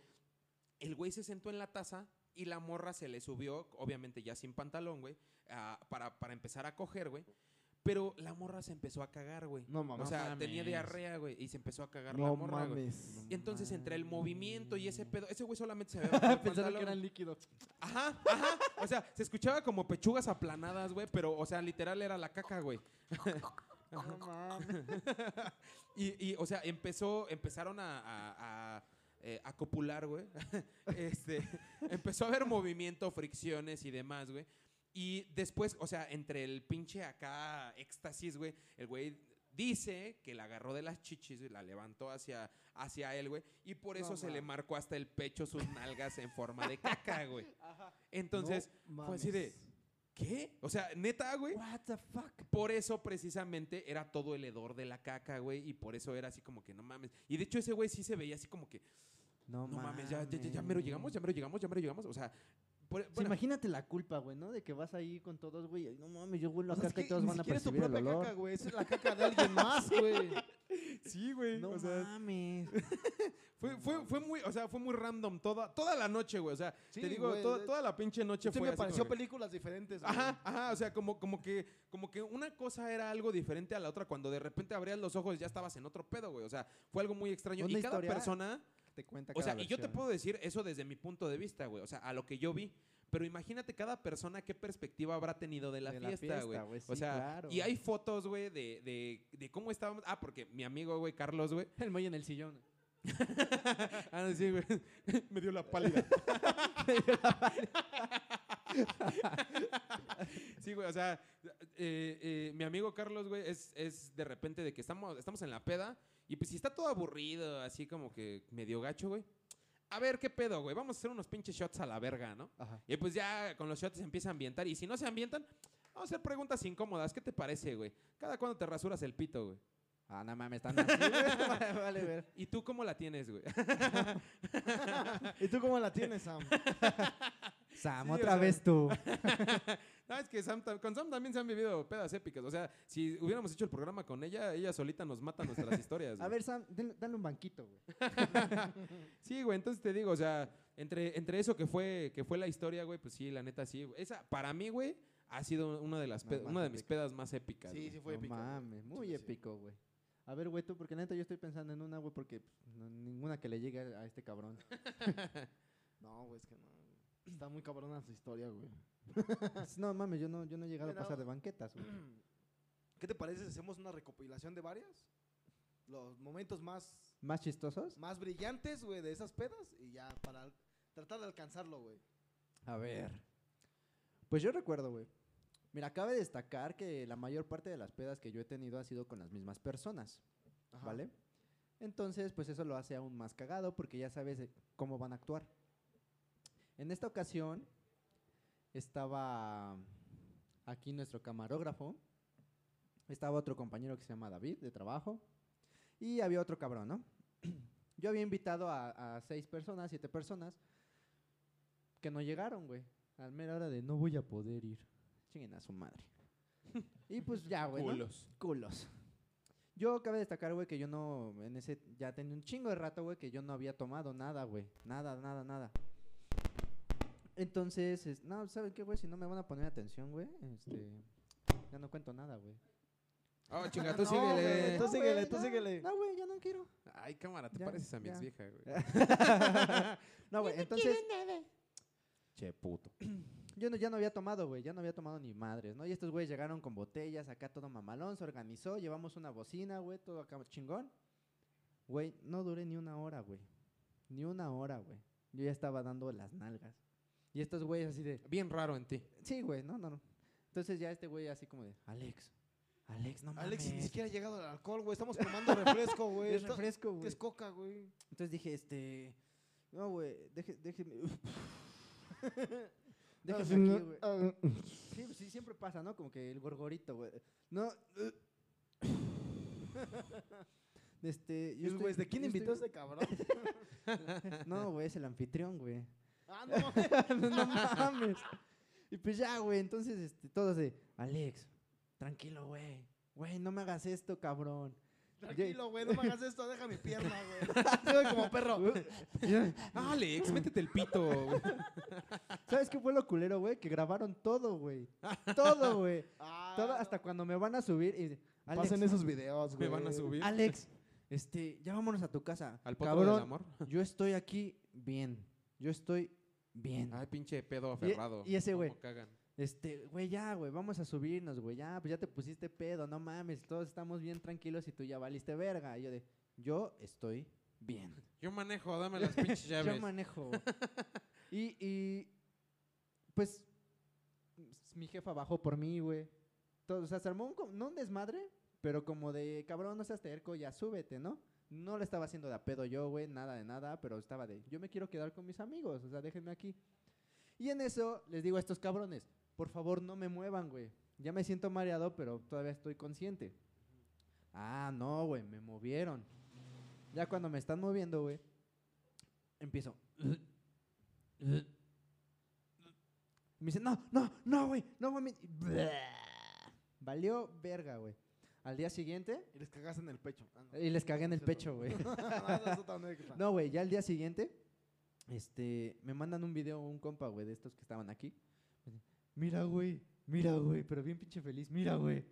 el güey se sentó en la taza y la morra se le subió, obviamente ya sin pantalón, güey, a- para, para empezar a coger, güey. Pero la morra se empezó a cagar, güey. No O mames. sea, mames. tenía diarrea, güey, y se empezó a cagar la morra, güey. mames. Y entonces entre el movimiento y ese pedo, ese güey solamente se el Pensaron que eran líquidos. Ajá, ajá. O sea, se escuchaba como pechugas aplanadas, güey, pero, o sea, literal era la caca, güey. No mames. Y, y, o sea, empezó, empezaron a, a, a, eh, a copular, güey. este, empezó a haber movimiento, fricciones y demás, güey. Y después, o sea, entre el pinche acá éxtasis, güey, el güey dice que la agarró de las chichis y la levantó hacia, hacia él, güey. Y por eso No se le mames. marcó hasta el pecho sus nalgas en forma de caca, güey. Entonces, No fue así de, mames. ¿qué? O sea, neta, güey. What the fuck? Por eso precisamente era todo el hedor de la caca, güey, y por eso era así como que no mames. Y de hecho ese güey sí se veía así como que, No, no mames, ya, ya, ya, ya mero llegamos, ya mero llegamos, ya mero llegamos. O sea, por- bueno, imagínate la culpa, güey, ¿no? De que vas ahí con todos, güey. y No mames, yo huelo a O sea, es caca y que todos ni van a percibir el propia olor. caca, güey. Esa es la caca de alguien más, güey. Sí, güey. No o sea, mames. fue, fue, fue muy, o sea, fue muy random toda, toda la noche, güey. O sea, Sí, te digo, güey, toda, toda la pinche noche fue me así pareció como que- películas diferentes. güey. Ajá, ajá, o sea, como, como, que, como que una cosa era algo diferente a la otra. Cuando de repente abrías los ojos ya estabas en otro pedo, güey. O sea, fue algo muy extraño. Y cada historia persona, Te cuenta o sea, cada y yo te puedo decir eso desde mi punto de vista, güey. O sea, a lo que yo vi. Pero imagínate cada persona qué perspectiva habrá tenido de la De la fiesta, güey. o sea, claro. y hay fotos, güey, de, de, de cómo estábamos. Ah, porque mi amigo, güey, Carlos, güey. El muelle en el sillón. Ah, no, sí, güey. Me dio la pálida. sí, güey, o sea, eh, eh, mi amigo Carlos, güey, es, es de repente de que estamos, estamos en la peda y pues si está todo aburrido, así como que medio gacho, güey. A ver, ¿qué pedo, güey? Vamos a hacer unos pinches shots a la verga, ¿no? Ajá. Y pues ya con los shots se empieza a ambientar. Y si no se ambientan, vamos a hacer preguntas incómodas. ¿Qué te parece, güey? Cada cuando te rasuras el pito, güey. Ah, no mames, están así. Vale, vale, ver. ¿Y tú cómo la tienes, güey? ¿Y tú cómo la tienes, Sam? Sam, Sí, o otra sea- vez tú. No, es que Sam con Sam también se han vivido pedas épicas. O sea, si hubiéramos hecho el programa con ella, ella solita nos mata nuestras historias. A ver, Sam, dale un banquito, güey. Sí, güey, entonces te digo, o sea, entre, entre eso que fue, que fue la historia, güey, pues sí, la neta sí. güey. Esa, para mí, güey, ha sido una de, las No, una de mis épica. pedas más épicas. Sí, güey. sí fue no épica. mames, muy Sí, sí. épico, güey. A ver, güey, tú, porque neta yo estoy pensando en una, güey, porque pues, no- ninguna que le llegue a este cabrón. No, güey, es que no. Está muy cabrona su historia, güey. no mames, yo no, yo no he llegado a pasar de banquetas, güey. ¿Qué te parece si hacemos una recopilación de varias? Los momentos más, ¿Más chistosos? más brillantes, güey, de esas pedas y ya para tratar de alcanzarlo, güey. A ver. Pues yo recuerdo, güey. Mira, cabe destacar que la mayor parte de las pedas que yo he tenido han sido con las mismas personas, Ajá. ¿vale? Entonces, pues eso lo hace aún más cagado porque ya sabes eh, cómo van a actuar. En esta ocasión estaba aquí nuestro camarógrafo, estaba otro compañero que se llama David de trabajo y había otro cabrón, ¿no? Yo había invitado a, a seis personas, siete personas, que no llegaron, güey. Al mera hora de no voy a poder ir. Chinguen a su madre. y pues ya, güey. ¿no? Culos. Culos. Yo cabe destacar, güey, que yo no, en ese, ya tenía un chingo de rato, güey, que yo no había tomado nada, güey. Nada, nada, nada. Entonces, es- no, ¿saben qué, güey? Si no me van a poner atención, güey, este, ya no cuento nada, güey. Oh, chinga, tú No, síguele. güey, Tú No, síguele, güey, tú ya, síguele. No, güey, ya no quiero. Ay, cámara, te Ya, pareces a mi ex vieja, güey. no, güey, entonces, che, puto. yo no, ya no había tomado, güey, ya no había tomado ni madres, ¿no? Y estos güeyes llegaron con botellas, acá todo mamalón, se organizó, llevamos una bocina, güey, todo acá chingón. Güey, no duré ni una hora, güey. Ni una hora, güey. Yo ya estaba dando las nalgas. Y estos güeyes así de, Bien raro en ti. sí, güey, no, no, no. Entonces ya este güey así como de, Alex, Alex, no mames. Alex, ni siquiera ha llegado el alcohol, güey. Estamos tomando refresco, güey. Es refresco, ¿Qué güey. es coca, güey? Entonces dije, este, no, güey, deje, déjeme. Déjeme aquí, güey. Ah, Sí, pues sí, siempre pasa, ¿no? Como que el gorgorito, güey. No. este, Y yo estoy- ¿de quién invitó a este cabrón? No, güey, es el anfitrión, güey. Ah, no mames. no mames. Y pues ya, güey, entonces, este, todos de, Alex, tranquilo, güey. Güey, no me hagas esto, cabrón. Tranquilo, güey, no me hagas esto, deja mi pierna, güey. Como perro. Alex, métete el pito, güey. ¿Sabes qué fue lo culero, güey? Que grabaron todo, güey. Todo, güey. Ah, Todo hasta cuando me van a subir y Alex, Pasen esos videos, Me güey. van a subir Alex, este, ya vámonos a tu casa. al poto Cabrón, del amor. yo estoy aquí bien. Yo estoy bien. Ay, pinche pedo aferrado. y ese güey. Cagan. Este, güey, ya, güey, vamos a subirnos, güey. Ya, pues ya te pusiste pedo, no mames. Todos estamos bien tranquilos y tú ya valiste verga. Y yo de, yo estoy bien. Yo manejo, dame las pinches llaves. Yo manejo. y, y, pues, mi jefa bajó por mí, güey. Todo, o sea, se armó un, no un desmadre, pero como de, cabrón, no seas terco, ya súbete, ¿no? No le estaba haciendo de a pedo yo, güey, nada de nada, pero estaba de, yo me quiero quedar con mis amigos, o sea, déjenme aquí. Y en eso les digo a estos cabrones, por favor no me muevan, güey. Ya me siento mareado, pero todavía estoy consciente. Ah, no, güey, me movieron. Ya cuando me están moviendo, güey, empiezo. Me dice, no, no, no, güey, no mames. Valió verga, güey. Al día siguiente, Y les cagaste en el pecho. Ah, no. y les cagué en el pecho, güey. No, güey, ya al día siguiente, este, me mandan un video un compa, güey, de estos que estaban aquí. Mira, güey, mira, güey, pero bien pinche feliz, mira, güey.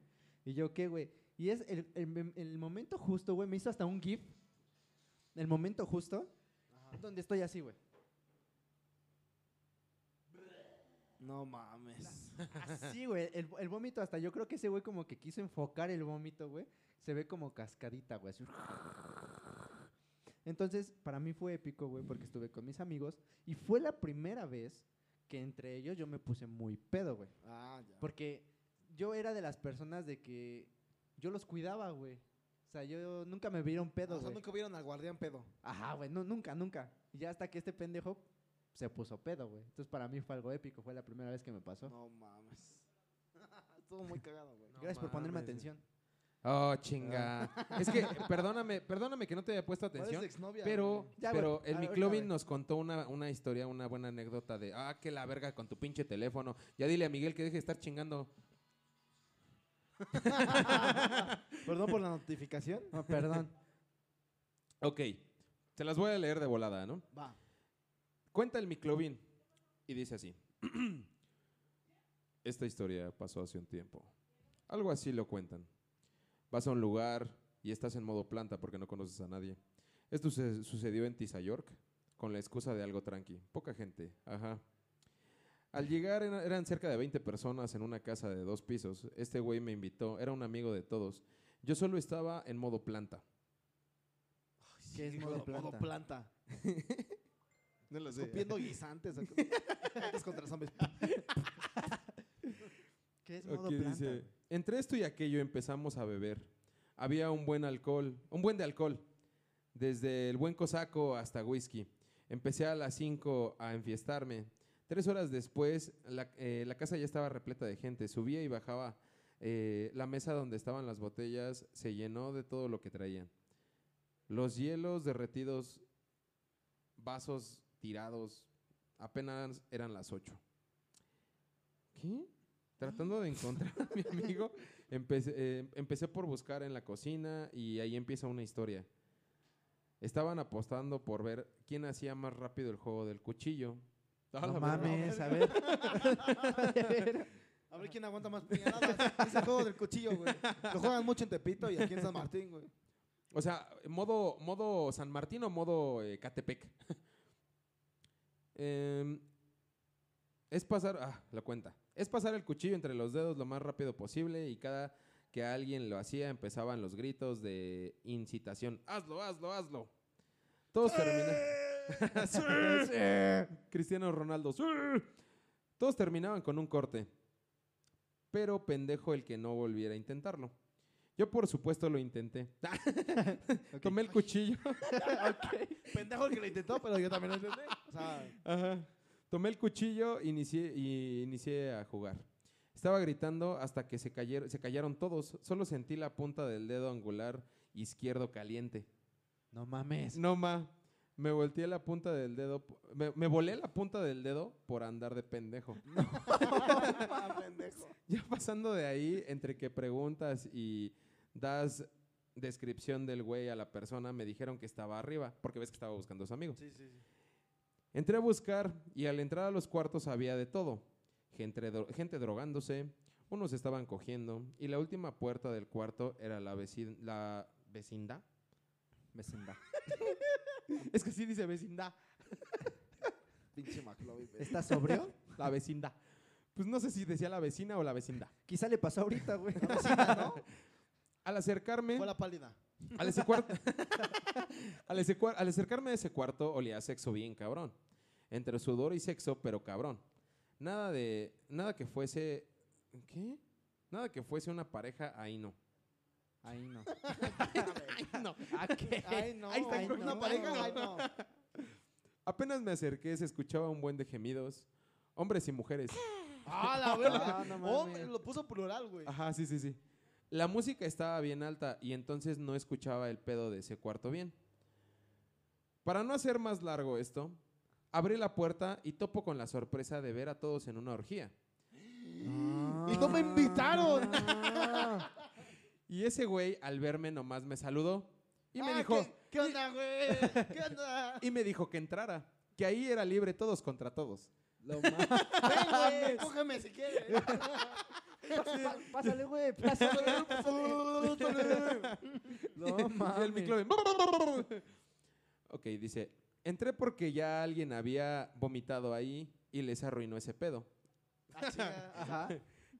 Y yo, ¿qué, güey? Y es el, el- el momento justo, güey, me hizo hasta un GIF. El momento justo, Ajá. donde estoy así, güey. No mames. Así, güey, el, el vómito hasta yo creo que ese güey como que quiso enfocar el vómito, güey. Se ve como cascadita, güey. así. Entonces, para mí fue épico, güey, porque estuve con mis amigos y fue la primera vez que entre ellos yo me puse muy pedo, güey. Ah, ya. Porque yo era de las personas de que yo los cuidaba, güey. O sea, yo nunca me vieron pedo, o sea, nunca vieron al guardián pedo. Ajá, güey, no, nunca, nunca. Y ya hasta que este pendejo se puso pedo, güey. Entonces, para mí fue algo épico, fue la primera vez que me pasó. No mames. Estuvo muy cagado, güey. No Gracias por ponerme mames, atención. Oh, chinga. es que, perdóname, perdóname que no te haya puesto ¿Cuál es atención. Pero? Ya, pero el Miclovin nos contó una, una historia, una buena anécdota de, ah, que la verga con tu pinche teléfono. Ya dile a Miguel que deje de estar chingando. Perdón por la notificación. No, perdón. Ok, se las voy a leer de volada, ¿no? Va. Cuenta el Miclovin y dice así. Esta historia pasó hace un tiempo. Algo así lo cuentan. Vas a un lugar y estás en modo planta porque no conoces a nadie. Esto se- sucedió en York con la excusa de algo tranqui. Poca gente, ajá. Al llegar era- eran cerca de 20 personas en una casa de dos pisos. Este güey me invitó, era un amigo de todos. Yo solo estaba en modo planta. ¿Qué es Modo planta? No lo Escupiendo guisantes. Antes contra zombies. ¿Qué es modo planta? dice, entre esto y aquello empezamos a beber. Había un buen alcohol, un buen de alcohol, desde el buen cosaco hasta whisky. Empecé a las 5 a enfiestarme. Tres horas después, la, eh, la casa ya estaba repleta de gente. Subía y bajaba. Eh, la mesa donde estaban las botellas se llenó de todo lo que traían. Los hielos derretidos, vasos tirados, apenas eran las 8. ¿Qué? Tratando de encontrar a mi amigo, empecé, eh, empecé por buscar en la cocina y ahí empieza una historia. Estaban apostando por ver quién hacía más rápido el juego del cuchillo. No la mames, a ver. A ver quién aguanta más puñaladas. Ese juego del cuchillo, güey. Lo juegan mucho en Tepito y aquí en San Martín, güey. O sea, modo, modo San Martín o modo eh, Catepec. Em, es pasar, ah, la cuenta. Es pasar el cuchillo entre los dedos lo más rápido posible y cada que alguien lo hacía empezaban los gritos de incitación. Hazlo, hazlo, hazlo. Todos terminaban. Cristiano Ronaldo. ¡sí! Todos terminaban con un corte. Pero pendejo el que no volviera a intentarlo. Yo por supuesto lo intenté. Tomé el cuchillo. Pendejo el que lo intentó, pero yo también lo intenté. O sea, Ajá. Tomé el cuchillo inicié, y inicié a jugar. Estaba gritando hasta que se, cayeron, se callaron todos. Solo sentí la punta del dedo angular izquierdo caliente. No mames. No ma. Me volteé la punta del dedo. Me, me volé la punta del dedo por andar de pendejo. pendejo. Ya pasando de ahí, entre que preguntas y das descripción del güey a la persona, me dijeron que estaba arriba, porque ves que estaba buscando a su amigo. Sí, sí, sí. Entré a buscar y al entrar a los cuartos había de todo. Gente, dro- gente drogándose, unos estaban cogiendo y la última puerta del cuarto era la, vecin- la vecindad. Vecindad. Es que sí dice vecindad. Pinche McLovin. ¿Estás sobrio? La vecindad. Pues no sé si decía la vecina o la vecindad. Quizá le pasó ahorita, güey. Al acercarme... Fue la pálida. Al, ese cuarto- al, ese al acercarme a ese cuarto olía a sexo bien cabrón. Entre sudor y sexo, pero cabrón. Nada de. Nada que fuese. ¿Qué? Nada que fuese una pareja, ahí no. Ahí no. Ay, no. ¿A qué? Ay, no. Ahí está, Una no. pareja, ay, no. Apenas me acerqué, se escuchaba un buen de gemidos. Hombres y mujeres. Ah, la verga. Ah, no Oh, lo puso plural, güey. Ajá, sí, sí, sí. La música estaba bien alta y entonces no escuchaba el pedo de ese cuarto bien. Para no hacer más largo esto, abrí la puerta y topo con la sorpresa de ver a todos en una orgía. Y no me invitaron. Y ese güey, al verme, nomás me saludó. Y me Ah, dijo. ¿Qué, qué onda, güey? ¿Qué onda? Y me dijo que entrara. Que ahí era libre todos contra todos. Lo ma- Ven, güey, cógeme si quieres. Pásale, güey, pásale. No Y el mames. miclófono, ok, dice. Entré porque ya alguien había vomitado ahí y les arruinó ese pedo. Ah. Ajá.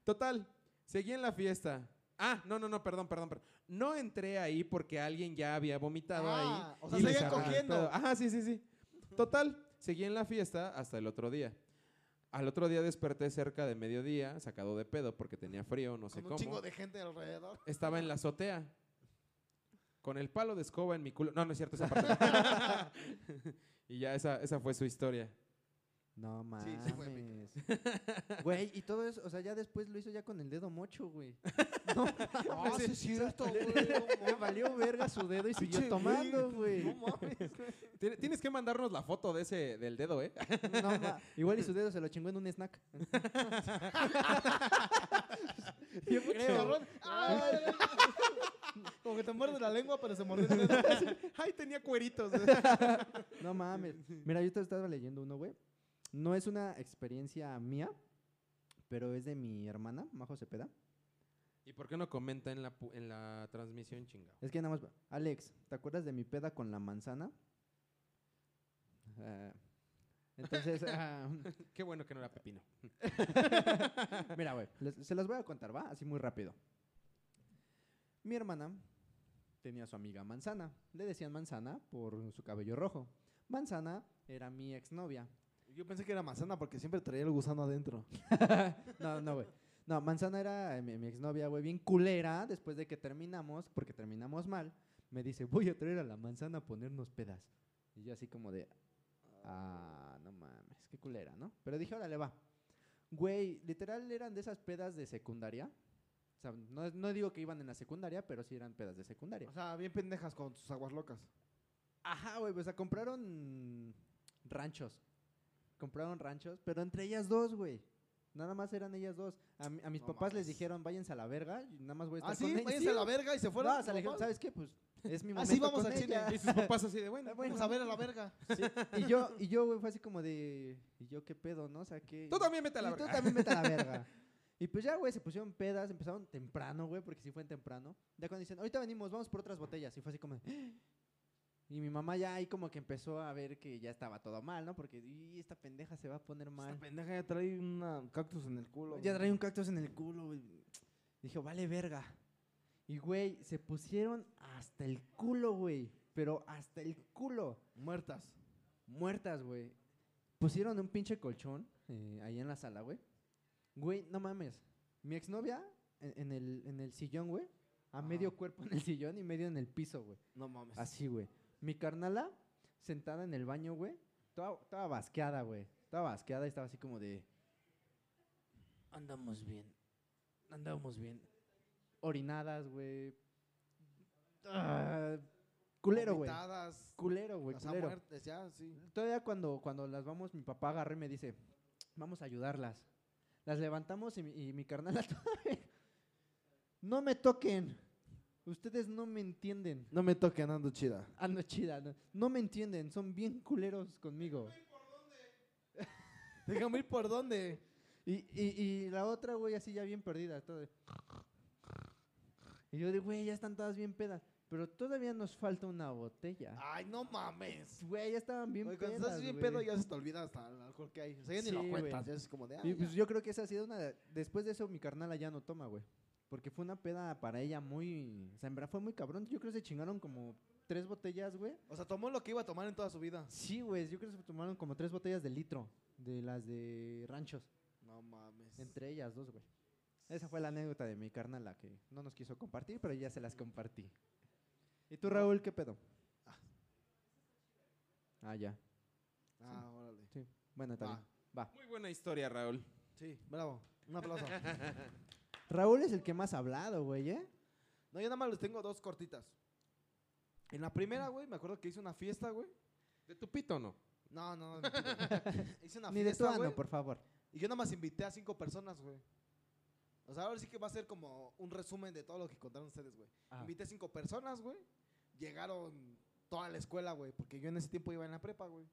Total, seguí en la fiesta. Ah, no, no, no, perdón, perdón, perdón. No entré ahí porque alguien ya había vomitado Ah, ahí. o sea, seguían cogiendo. Ajá, sí, sí, sí. Total, seguí en la fiesta hasta el otro día. Al otro día desperté cerca de mediodía, sacado de pedo porque tenía frío, no sé Con un cómo. chingo de gente alrededor. Estaba en la azotea. Con el palo de escoba en mi culo. No, no es cierto esa parte. y ya esa, esa fue su historia. No Sí, mames. sí fue épico. Güey, y todo eso, o sea, ya después lo hizo ya con el dedo mocho, güey. No, Ah, sí es cierto, güey. no mames. valió verga su dedo y siguió Pinche tomando, güey. No mames. Tien- Tienes que mandarnos la foto de ese del dedo, ¿eh? No, ma- Igual y su dedo se lo chingó en un snack. Yo creo. Cabrón. Como que te muerde la lengua, pero se mordió el dedo. Ay, tenía cueritos. No mames. Mira, yo te estaba leyendo uno, güey. No es una experiencia mía, pero es de mi hermana, Majo Cepeda. ¿Y por qué no comenta en la, pu- en la transmisión, chingado? Es que nada más. Alex, ¿te acuerdas de mi peda con la manzana? Ah, entonces, ah, Qué bueno que no era pepino. mira, güey, les- se las voy a contar, ¿va? Así muy rápido. Mi hermana tenía a su amiga Manzana. Le decían Manzana por su cabello rojo. Manzana era mi exnovia. Yo pensé que era manzana porque siempre traía el gusano adentro. No, no, güey. No, Manzana era eh, mi, mi exnovia, güey, bien culera. Después de que terminamos, porque terminamos mal, me dice, voy a traer a la manzana a ponernos pedas. Y yo así como de, ah, no mames, qué culera, ¿no? Pero dije, órale, va. Güey, literal eran de esas pedas de secundaria. O sea, no, no digo que iban en la secundaria, pero sí eran pedas de secundaria. O sea, bien pendejas con sus aguas locas. Ajá, güey, pues, o sea, compraron ranchos. Compraron ranchos, pero entre ellas dos, güey. Nada más eran ellas dos. A, a mis No papás les dijeron, váyanse a la verga, y nada más voy a estar Ah, con sí, ellas". váyanse a la verga y se fueron. No, o sea, le dijeron, ¿sabes qué? Pues es mi Ah, momento sí, vamos con al cine. ella". Y sus papás así de, bueno, Ah, bueno. Vamos a ver a la verga. Sí, Y yo, y yo, güey, fue así como de, ¿y yo qué pedo, no? O sea, que... tú también vete a la Y tú verga. también vete a la verga. Y pues ya, güey, se pusieron pedas, empezaron temprano, güey, porque sí fue en temprano. Ya cuando dicen, ahorita venimos, vamos por otras botellas. Y fue así como, de, y mi mamá ya ahí como que empezó a ver que ya estaba todo mal, ¿no? Porque, y esta pendeja se va a poner mal. Esta pendeja ya trae un cactus en el culo. Ya trae un cactus en el culo, güey. Dije, vale verga. Y, güey, se pusieron hasta el culo, güey. Pero hasta el culo. Muertas. Muertas, güey. Pusieron un pinche colchón eh, ahí en la sala, güey. Güey, no mames. Mi exnovia en, en el, en el sillón, güey. A medio cuerpo en el sillón y medio en el piso, güey. No mames. Así, güey. Mi carnala sentada en el baño, güey. Toda, toda basqueada, güey. Estaba basqueada y estaba así como de... Andamos bien. Andamos bien. Orinadas, güey. Ah, culero, güey. Vomitadas, Culero, güey. Culero. muertes, ya, sí. Todavía cuando, cuando las vamos, mi papá agarré y me dice, vamos a ayudarlas. Las levantamos y mi, y mi carnala todavía, No me toquen. Ustedes no me entienden. No me toquen, ando chida. Ando chida. No, no me entienden. Son bien culeros conmigo. Déjame ir por dónde. Y, y, y la otra, güey, así ya bien perdida. Todo de- Y yo digo, güey, ya están todas bien pedas. Pero todavía nos falta una botella. Ay, no mames. Güey, ya estaban bien Güey, cuando pedas, estás bien pedo ya se te olvida hasta el alcohol que hay. O sea, ya ni lo cuentas. Ya es como de. Y pues ya. yo creo que esa ha sido una... de- Después de eso, mi carnala ya no toma, güey. Porque fue una peda para ella muy... O sea, en verdad fue muy cabrón. Yo creo que se chingaron como tres botellas, güey. O sea, tomó lo que iba a tomar en toda su vida. Sí, güey. Yo creo que se tomaron como tres botellas de litro. De las de ranchos. No mames. Entre ellas dos, güey. Esa fue la anécdota de mi carnala que no nos quiso compartir, pero ya se las compartí. ¿Y tú, Raúl, qué pedo? Ah. Ah, ya. Ah, órale. Sí. Bueno, está Va. bien. Va. Muy buena historia, Raúl. Sí, bravo. Un aplauso. Raúl es el que más ha hablado, güey, ¿eh? No, yo nada más les tengo dos cortitas. En la primera, güey, me acuerdo que hice una fiesta, güey. ¿De tu pito o no? No, no, no. hice una Ni de tu fiesta, ano, güey. por favor. Y yo nada más invité a cinco personas, güey. O sea, ahora sí que va a ser como un resumen de todo lo que contaron ustedes, güey. Ajá. Invité cinco personas, güey. Llegaron toda la escuela, güey. Porque yo en ese tiempo iba en la prepa, güey.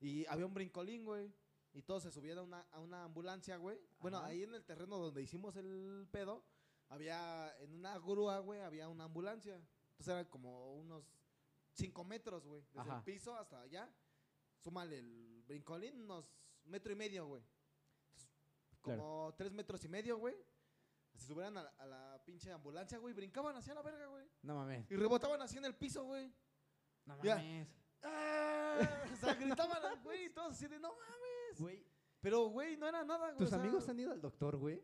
Y había un brincolín, güey. Y todos se subían a una, a una ambulancia, güey. Bueno, Ajá. ahí en el terreno donde hicimos el pedo, había en una grúa, güey, había una ambulancia. Entonces eran como unos cinco metros, güey. Desde Ajá. el piso hasta allá. Súmale el brincolín, unos metro y medio, güey. Claro. Como tres metros y medio, güey. Se subieran a, la- a la pinche ambulancia, güey. Brincaban hacia la verga, güey. No mames. Y rebotaban así en el piso, güey. No Ya. mames. ¡Ah! O sea, gritaban, güey, y todos así de no mames. Güey, Pero, güey, no era nada, güey. ¿tus o sea, amigos han ido al doctor, güey?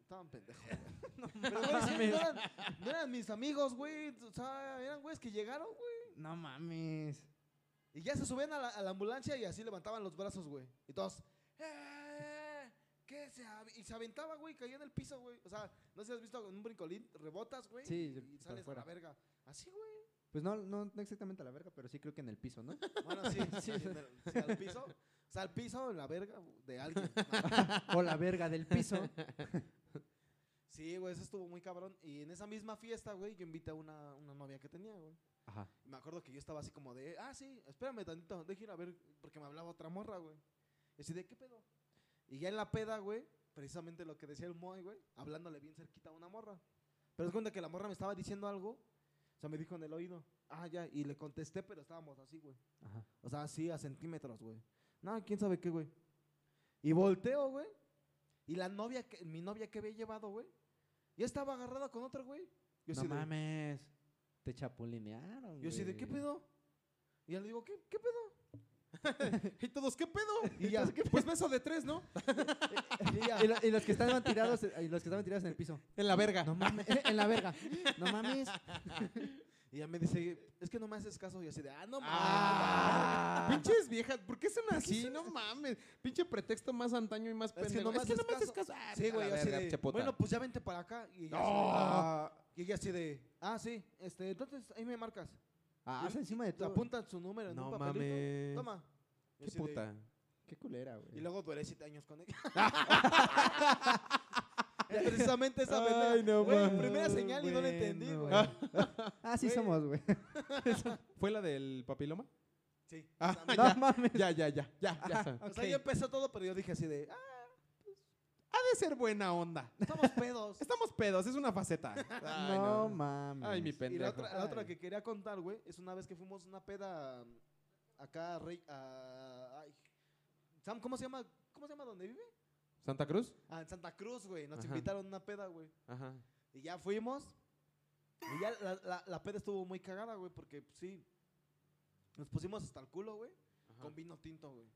Estaban pendejos. güey. Pero, güey, sí, no, eran, no eran mis amigos, güey. O sea, eran güeyes que llegaron, güey. No mames. Y ya se subían a la, a la ambulancia y así levantaban los brazos, güey. Y todos, ¡eh! ¿Qué se av-?" Y se aventaba, güey, caía en el piso, güey. O sea, no sé si has visto en un brincolín, rebotas, güey. Sí, y sales a la verga. Así, güey. Pues no, no, no exactamente a la verga, pero sí creo que en el piso, ¿no? Bueno, sí, sí, en el- sí, al piso. O sea, al piso, en la verga de alguien. o la verga del piso. Sí, güey, eso estuvo muy cabrón. Y en esa misma fiesta, güey, yo invité a una, una novia que tenía, güey. Ajá. Y me acuerdo que yo estaba así como de, ah, sí, espérame tantito, deje ir a ver, porque me hablaba otra morra, güey. Y así de, ¿qué pedo? Y ya en la peda, güey, precisamente lo que decía el Moy, güey, hablándole bien cerquita a una morra. Pero es cuenta que la morra me estaba diciendo algo, o sea, me dijo en el oído, ah, ya, y le contesté, pero estábamos así, güey. O sea, así a centímetros, güey. No, quién sabe qué, güey. Y volteo, güey. Y la novia, que, mi novia que había llevado, güey, ya estaba agarrada con otro, güey. Yo no de- mames. Te chapulinearon. yo así de, ¿qué pedo? Y ya le digo, ¿qué, qué pedo? ¿Y todos qué pedo? Y ya, Pues beso de tres, ¿no? y ya. Y, lo- y los que estaban tirados, y los que estaban tirados en el piso. En la verga. No mames, en la verga. No mames. Y ya me dice, es que no me haces caso. Y así de, ah, no mames. Ah, pinches viejas, ¿por qué son así? No mames. Pinche pretexto más antaño y más Es que pendejo. no me haces caso. Ah, Sí, güey, así verga, de, bueno, pues ya vente para acá. Y ella, No. así, de, ah, y ella así de, ah, sí, este, entonces ahí me marcas. Ah, encima de todo. apuntan su número en No un papelito. mames. Toma. Qué de- puta. Qué culera, güey. Y luego duré siete años con ella. Precisamente esa Ay, pendeja. no Güey, primera señal y no la entendí, güey. Ah, sí somos, güey. ¿Fue la del papiloma? Sí. Ah, No misma. mames. Ya, ya, ya, ya, ya. O sea, ya empezó todo, pero yo dije así de, ah, Ha de ser buena onda. estamos pedos. Estamos pedos, es una faceta. Ay, no, mames. Ay, mi Y pendejo. la otra, la otra Ay. que quería contar, güey, es una vez que fuimos a una peda acá a Rey, a- ay, Sam, ¿cómo se llama? ¿Cómo se llama donde vive? ¿Santa Cruz? Ah, en Santa Cruz, güey. Nos Ajá. invitaron a una peda, güey. Ajá. Y ya fuimos. Y ya la, la, la peda estuvo muy cagada, güey, porque pues, sí. Nos pusimos hasta el culo, güey, con vino tinto, güey.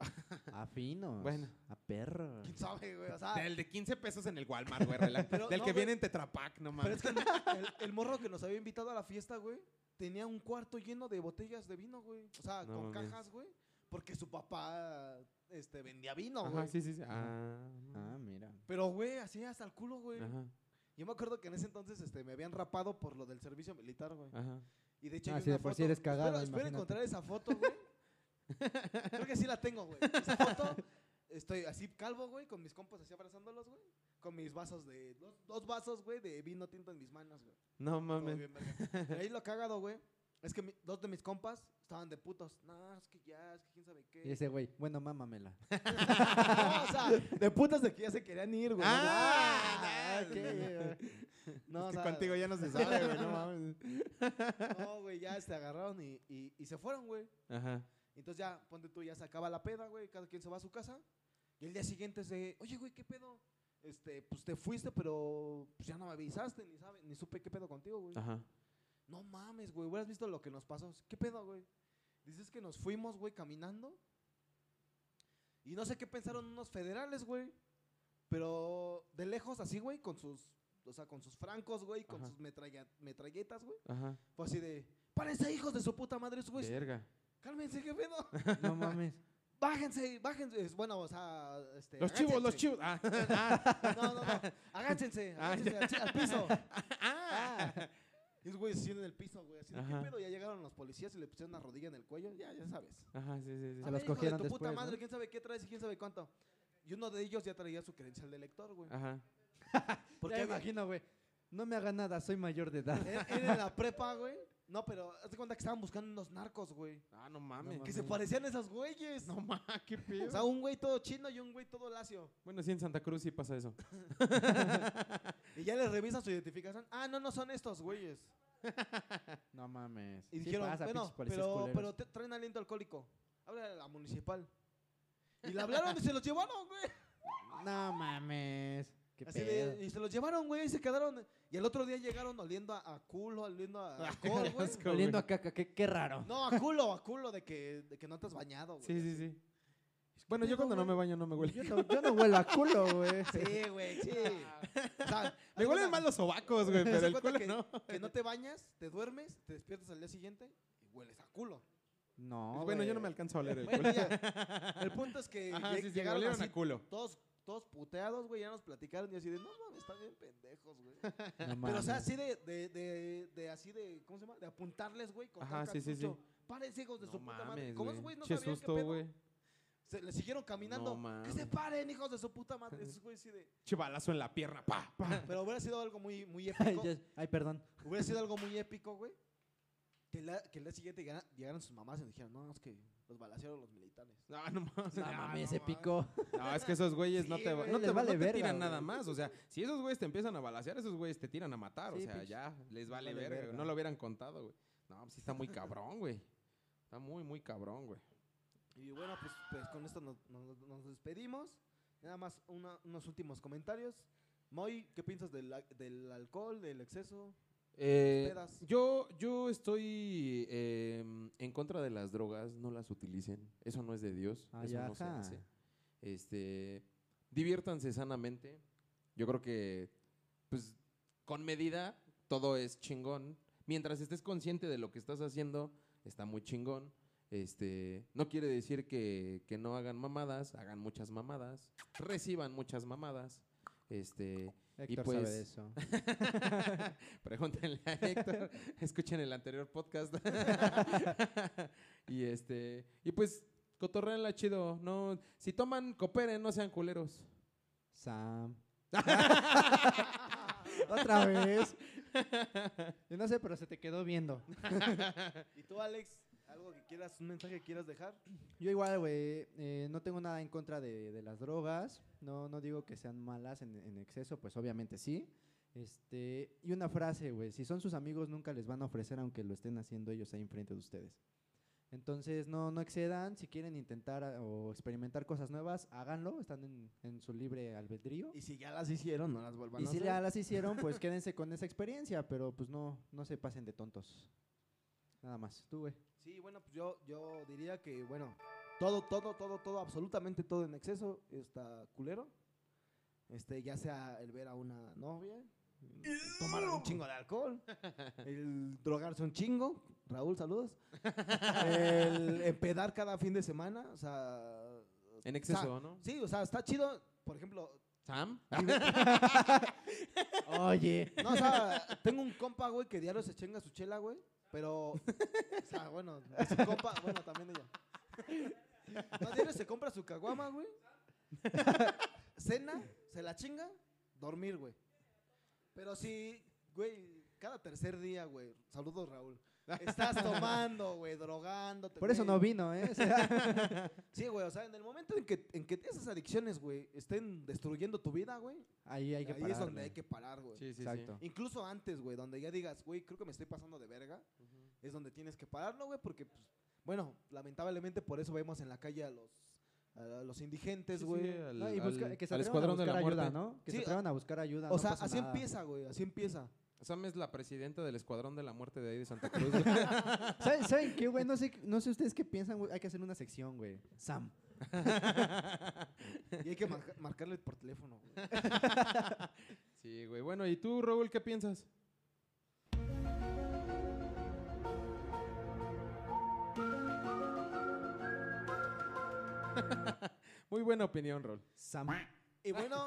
A finos. Bueno. A perro. ¿Quién sabe, güey? O sea, Del de 15 pesos en el Walmart, güey. Pero Del no, que güey. viene en Tetrapac, no pero mames. es que el, el morro que nos había invitado a la fiesta, güey, tenía un cuarto lleno de botellas de vino, güey. O sea, No con mames. cajas, güey. Porque su papá este, vendía vino, Ajá, güey. sí, sí, sí. Ah, Ah, mira. Pero, güey, así hasta el culo, güey. Ajá, Yo me acuerdo que en ese entonces este, me habían rapado por lo del servicio militar, güey. ajá. Y de hecho, Ah, hay sí, una por foto. sí eres cagado, Espero, espero encontrar esa foto, güey. Creo que sí la tengo, güey. Esa foto, estoy así calvo, güey, con mis compas así abrazándolos, güey. Con mis vasos de. Dos, dos vasos, güey, de vino tinto en mis manos, güey. No mames. ahí lo cagado, güey. Es que mi- dos de mis compas estaban de putos. No, es que ya, es que quién sabe qué. Y ese güey, bueno, mámamela. no, o sea, de putas de que ya se querían ir, güey. Ah, no, ya, no, o Es que sea, contigo ya no se sabe, güey, no mames. No, güey, ya se agarraron y, y, y se fueron, güey. Ajá. Entonces ya, ponte tú, ya se acaba la peda, güey, cada quien se va a su casa. Y el día siguiente es de, oye, güey, ¿qué pedo? Este, pues te fuiste, pero pues ya no me avisaste, ni sabe, ni supe qué pedo contigo, güey. Ajá. No mames, güey, hubieras visto lo que nos pasó. ¿Qué pedo, güey? Dices que nos fuimos, güey, caminando. Y no sé qué pensaron unos federales, güey. Pero de lejos así, güey, con sus, o sea, con sus francos, güey, con Ajá. sus metralla- metralletas, güey. Ajá. Fue así de, párense, hijos de su puta madre, güey. Verga. Cálmense, qué pedo. No mames. Bájense, bájense. Bueno, o sea, este, Los chivos, los chivos. Ah, ah, No, no, no. Agáchense, Ah, agáchense al, piso. ah. Y los güeyes así en el piso, güey. Así de, ¿qué pedo? Ya llegaron los policías y le pusieron una rodilla en el cuello. Ya, ya sabes. Ajá, sí, sí, sí. Se los hijo cogieron de tu puta después, madre, ¿no? quién sabe qué traes y quién sabe cuánto. y uno de ellos ya traía su credencial de lector, güey. Ajá. Porque ya me había- imagino, güey. No me haga nada, soy mayor de edad. Era era en la prepa, güey. No, pero haz de cuenta que estaban buscando unos narcos, güey. Ah, no mames. Que se parecían a esos güeyes. No mames, qué pedo. O sea, un güey todo chino y un güey todo lacio. bueno, sí, en Santa Cruz sí pasa eso. Y ya les revisan su identificación. Ah, no, no son estos güeyes. No mames. Y Sí dijeron, pasa, bueno, pero, pero te traen aliento alcohólico. Habla a la municipal. Y le hablaron y se los llevaron, güey. No mames. Qué Así de- pedo. y se los llevaron, güey, y se quedaron. Y el otro día llegaron oliendo a, a culo, oliendo a alcohol, güey. asco. Oliendo a caca, qué, qué raro. No, a culo, a culo de que, de que no te has bañado, güey. Sí, sí, sí. Bueno, pedo, yo cuando no me baño no me huele. Yo no, yo no huelo a culo, güey. Sí, güey, sí. O sea, Me huelen mal los sobacos, güey, pero el cuenta culo que, no. que no te bañas, te duermes, te despiertas al día siguiente y hueles a culo. No, bueno, yo no me alcanzo a oler el Bueno, culo. ya. El punto es que Ajá, lleg- sí, sí, llegaron así, a culo. todos, todos puteados, güey, ya nos platicaron y así de, no mames, están bien pendejos, güey. No Pero o sea, así de, de, de, de así de, ¿cómo se llama? De apuntarles, güey, con Ajá, sí, sí, sí. Párense, hijos de No su puta madre. mames, esos güey. no sabían qué susto, pedo. güey. Se le siguieron caminando. No que se paren, hijos de su puta madre. Esos güeyes sí de... Che balazo en la pierna, pa, pa. Pero hubiera sido algo muy, muy Ay, épico. Ay, perdón. Hubiera sido algo muy épico, güey. Que, la- que el día siguiente llegara- llegaran sus mamás y dijeran, no, es que los balacearon los militares. No, no mames. No mames, no, épico. No, es que esos güeyes no te, güey. no te, vale no te verga, tiran güey. nada más. O sea, si esos güeyes te empiezan a balasear, esos güeyes te tiran a matar. Sí, o sea, ya les vale, vale verga. verga. No lo hubieran contado, güey. No, pues sí está muy cabrón, güey. Está muy, muy cabrón, güey. Y bueno, pues, pues con esto nos, nos- nos despedimos. Nada más una- unos últimos comentarios. Moy, ¿qué piensas del, del alcohol, del exceso? Eh, yo, yo estoy eh, en contra de las drogas, no las utilicen. Eso no es de Dios. Ay, eso no se hace. Este, diviértanse sanamente. Yo creo que, pues, con medida, todo es chingón. Mientras estés consciente de lo que estás haciendo, está muy chingón. Este, no quiere decir que, que no hagan mamadas, hagan muchas mamadas, reciban muchas mamadas. Este, Héctor pues- sabe de eso. Pregúntenle a Héctor, escuchen el anterior podcast. y este, y pues cotorréenla chido, no, si toman, cooperen, no sean culeros. Sam. Otra vez. Yo no sé, pero se te quedó viendo. ¿Y tú, Alex? ¿Algo que quieras, un mensaje que quieras dejar? Yo igual, güey, eh, no tengo nada en contra de, de las drogas. No, no digo que sean malas en, en exceso, pues obviamente sí. Este, y una frase, güey, si son sus amigos nunca les van a ofrecer aunque lo estén haciendo ellos ahí enfrente de ustedes. Entonces, no, no excedan, si quieren intentar a- o experimentar cosas nuevas, háganlo, están en, en su libre albedrío. Y si ya las hicieron, no las vuelvan Y a si hacer. ya las hicieron, pues quédense con esa experiencia, pero pues no, no se pasen de tontos. Nada más, tú, güey. Sí, bueno, pues yo, yo diría que, bueno, todo, todo, todo, todo, absolutamente todo en exceso está culero. Este, ya sea el ver a una novia, el tomar un chingo de alcohol, el drogarse un chingo, Raúl, saludos. El empedar cada fin de semana, o sea... En o exceso, sea, ¿no? Sí, o sea, está chido, por ejemplo, Sam. Oye. No, o sea, tengo un compa, güey, que diario se chinga su chela, güey. Pero, o sea, bueno, su compa, bueno, también ella. No, diario se compra su caguama, güey. Cena, se la chinga, dormir, güey. Pero si, güey, cada tercer día, güey, saludos, Raúl. Estás tomando, güey, drogándote. Por eso no vino, ¿eh? Sí, güey, o sea, en el momento en que, en que esas adicciones, güey, estén destruyendo tu vida, güey, ahí hay que ahí parar. es donde hay que parar, güey. Sí, sí, Exacto. Incluso antes, güey, donde ya digas, güey, creo que me estoy pasando de verga, es donde tienes que pararlo, güey, porque, pues, bueno, lamentablemente por eso vemos en la calle a los, a los indigentes, Sí, güey. sí, al, No, al- que se al atrevan a escuadrón de la muerte. ayuda, ¿no? Que Sí, se atrevan a buscar ayuda. o no sea, así nada. empieza, güey, así empieza. Sam es la presidenta del escuadrón de la muerte de ahí de Santa Cruz. ¿Saben, ¿Saben qué, güey? No sé, no sé ustedes qué piensan, güey. Hay que hacer una sección, güey. Sam. Y hay que marca- marcarle por teléfono, güey. sí, güey. Bueno, ¿y tú, Raúl, qué piensas? Muy buena opinión, Raúl. Sam. Y bueno,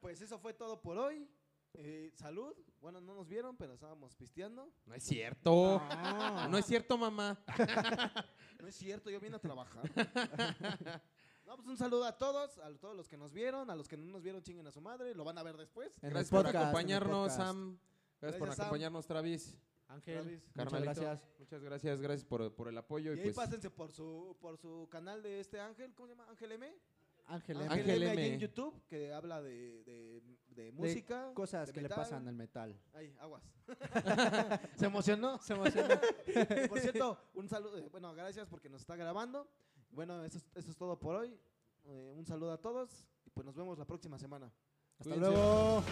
pues eso fue todo por hoy. Eh, salud. Bueno, no nos vieron, pero estábamos pisteando. No es cierto. No. No es cierto, mamá. No es cierto, yo vine a trabajar. No, pues un saludo a todos, a todos los que nos vieron, a los que no nos vieron chinguen a su madre, lo van a ver después. En Gracias por podcast, acompañarnos. Sam. Gracias, por Sam. acompañarnos, Travis. Ángel, muchas gracias. Muchas gracias, gracias por, por el apoyo. Y Y, ahí pues, pásense por su, por su canal de este Ángel, ¿cómo se llama? Ángel M. Ángel, Ángel, Ángel M, M. en YouTube, que habla de, de, de De música. cosas de que le metal. pasan al metal. Ay, aguas. ¿Se emocionó? Se emocionó. Por cierto, un saludo, eh, bueno, gracias porque nos está grabando. Bueno, eso es, eso es todo por hoy. Eh, un saludo a todos y pues nos vemos la próxima semana. Hasta Cuídense. luego.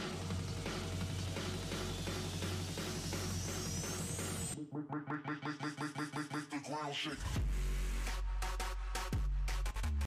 Make the ground shake.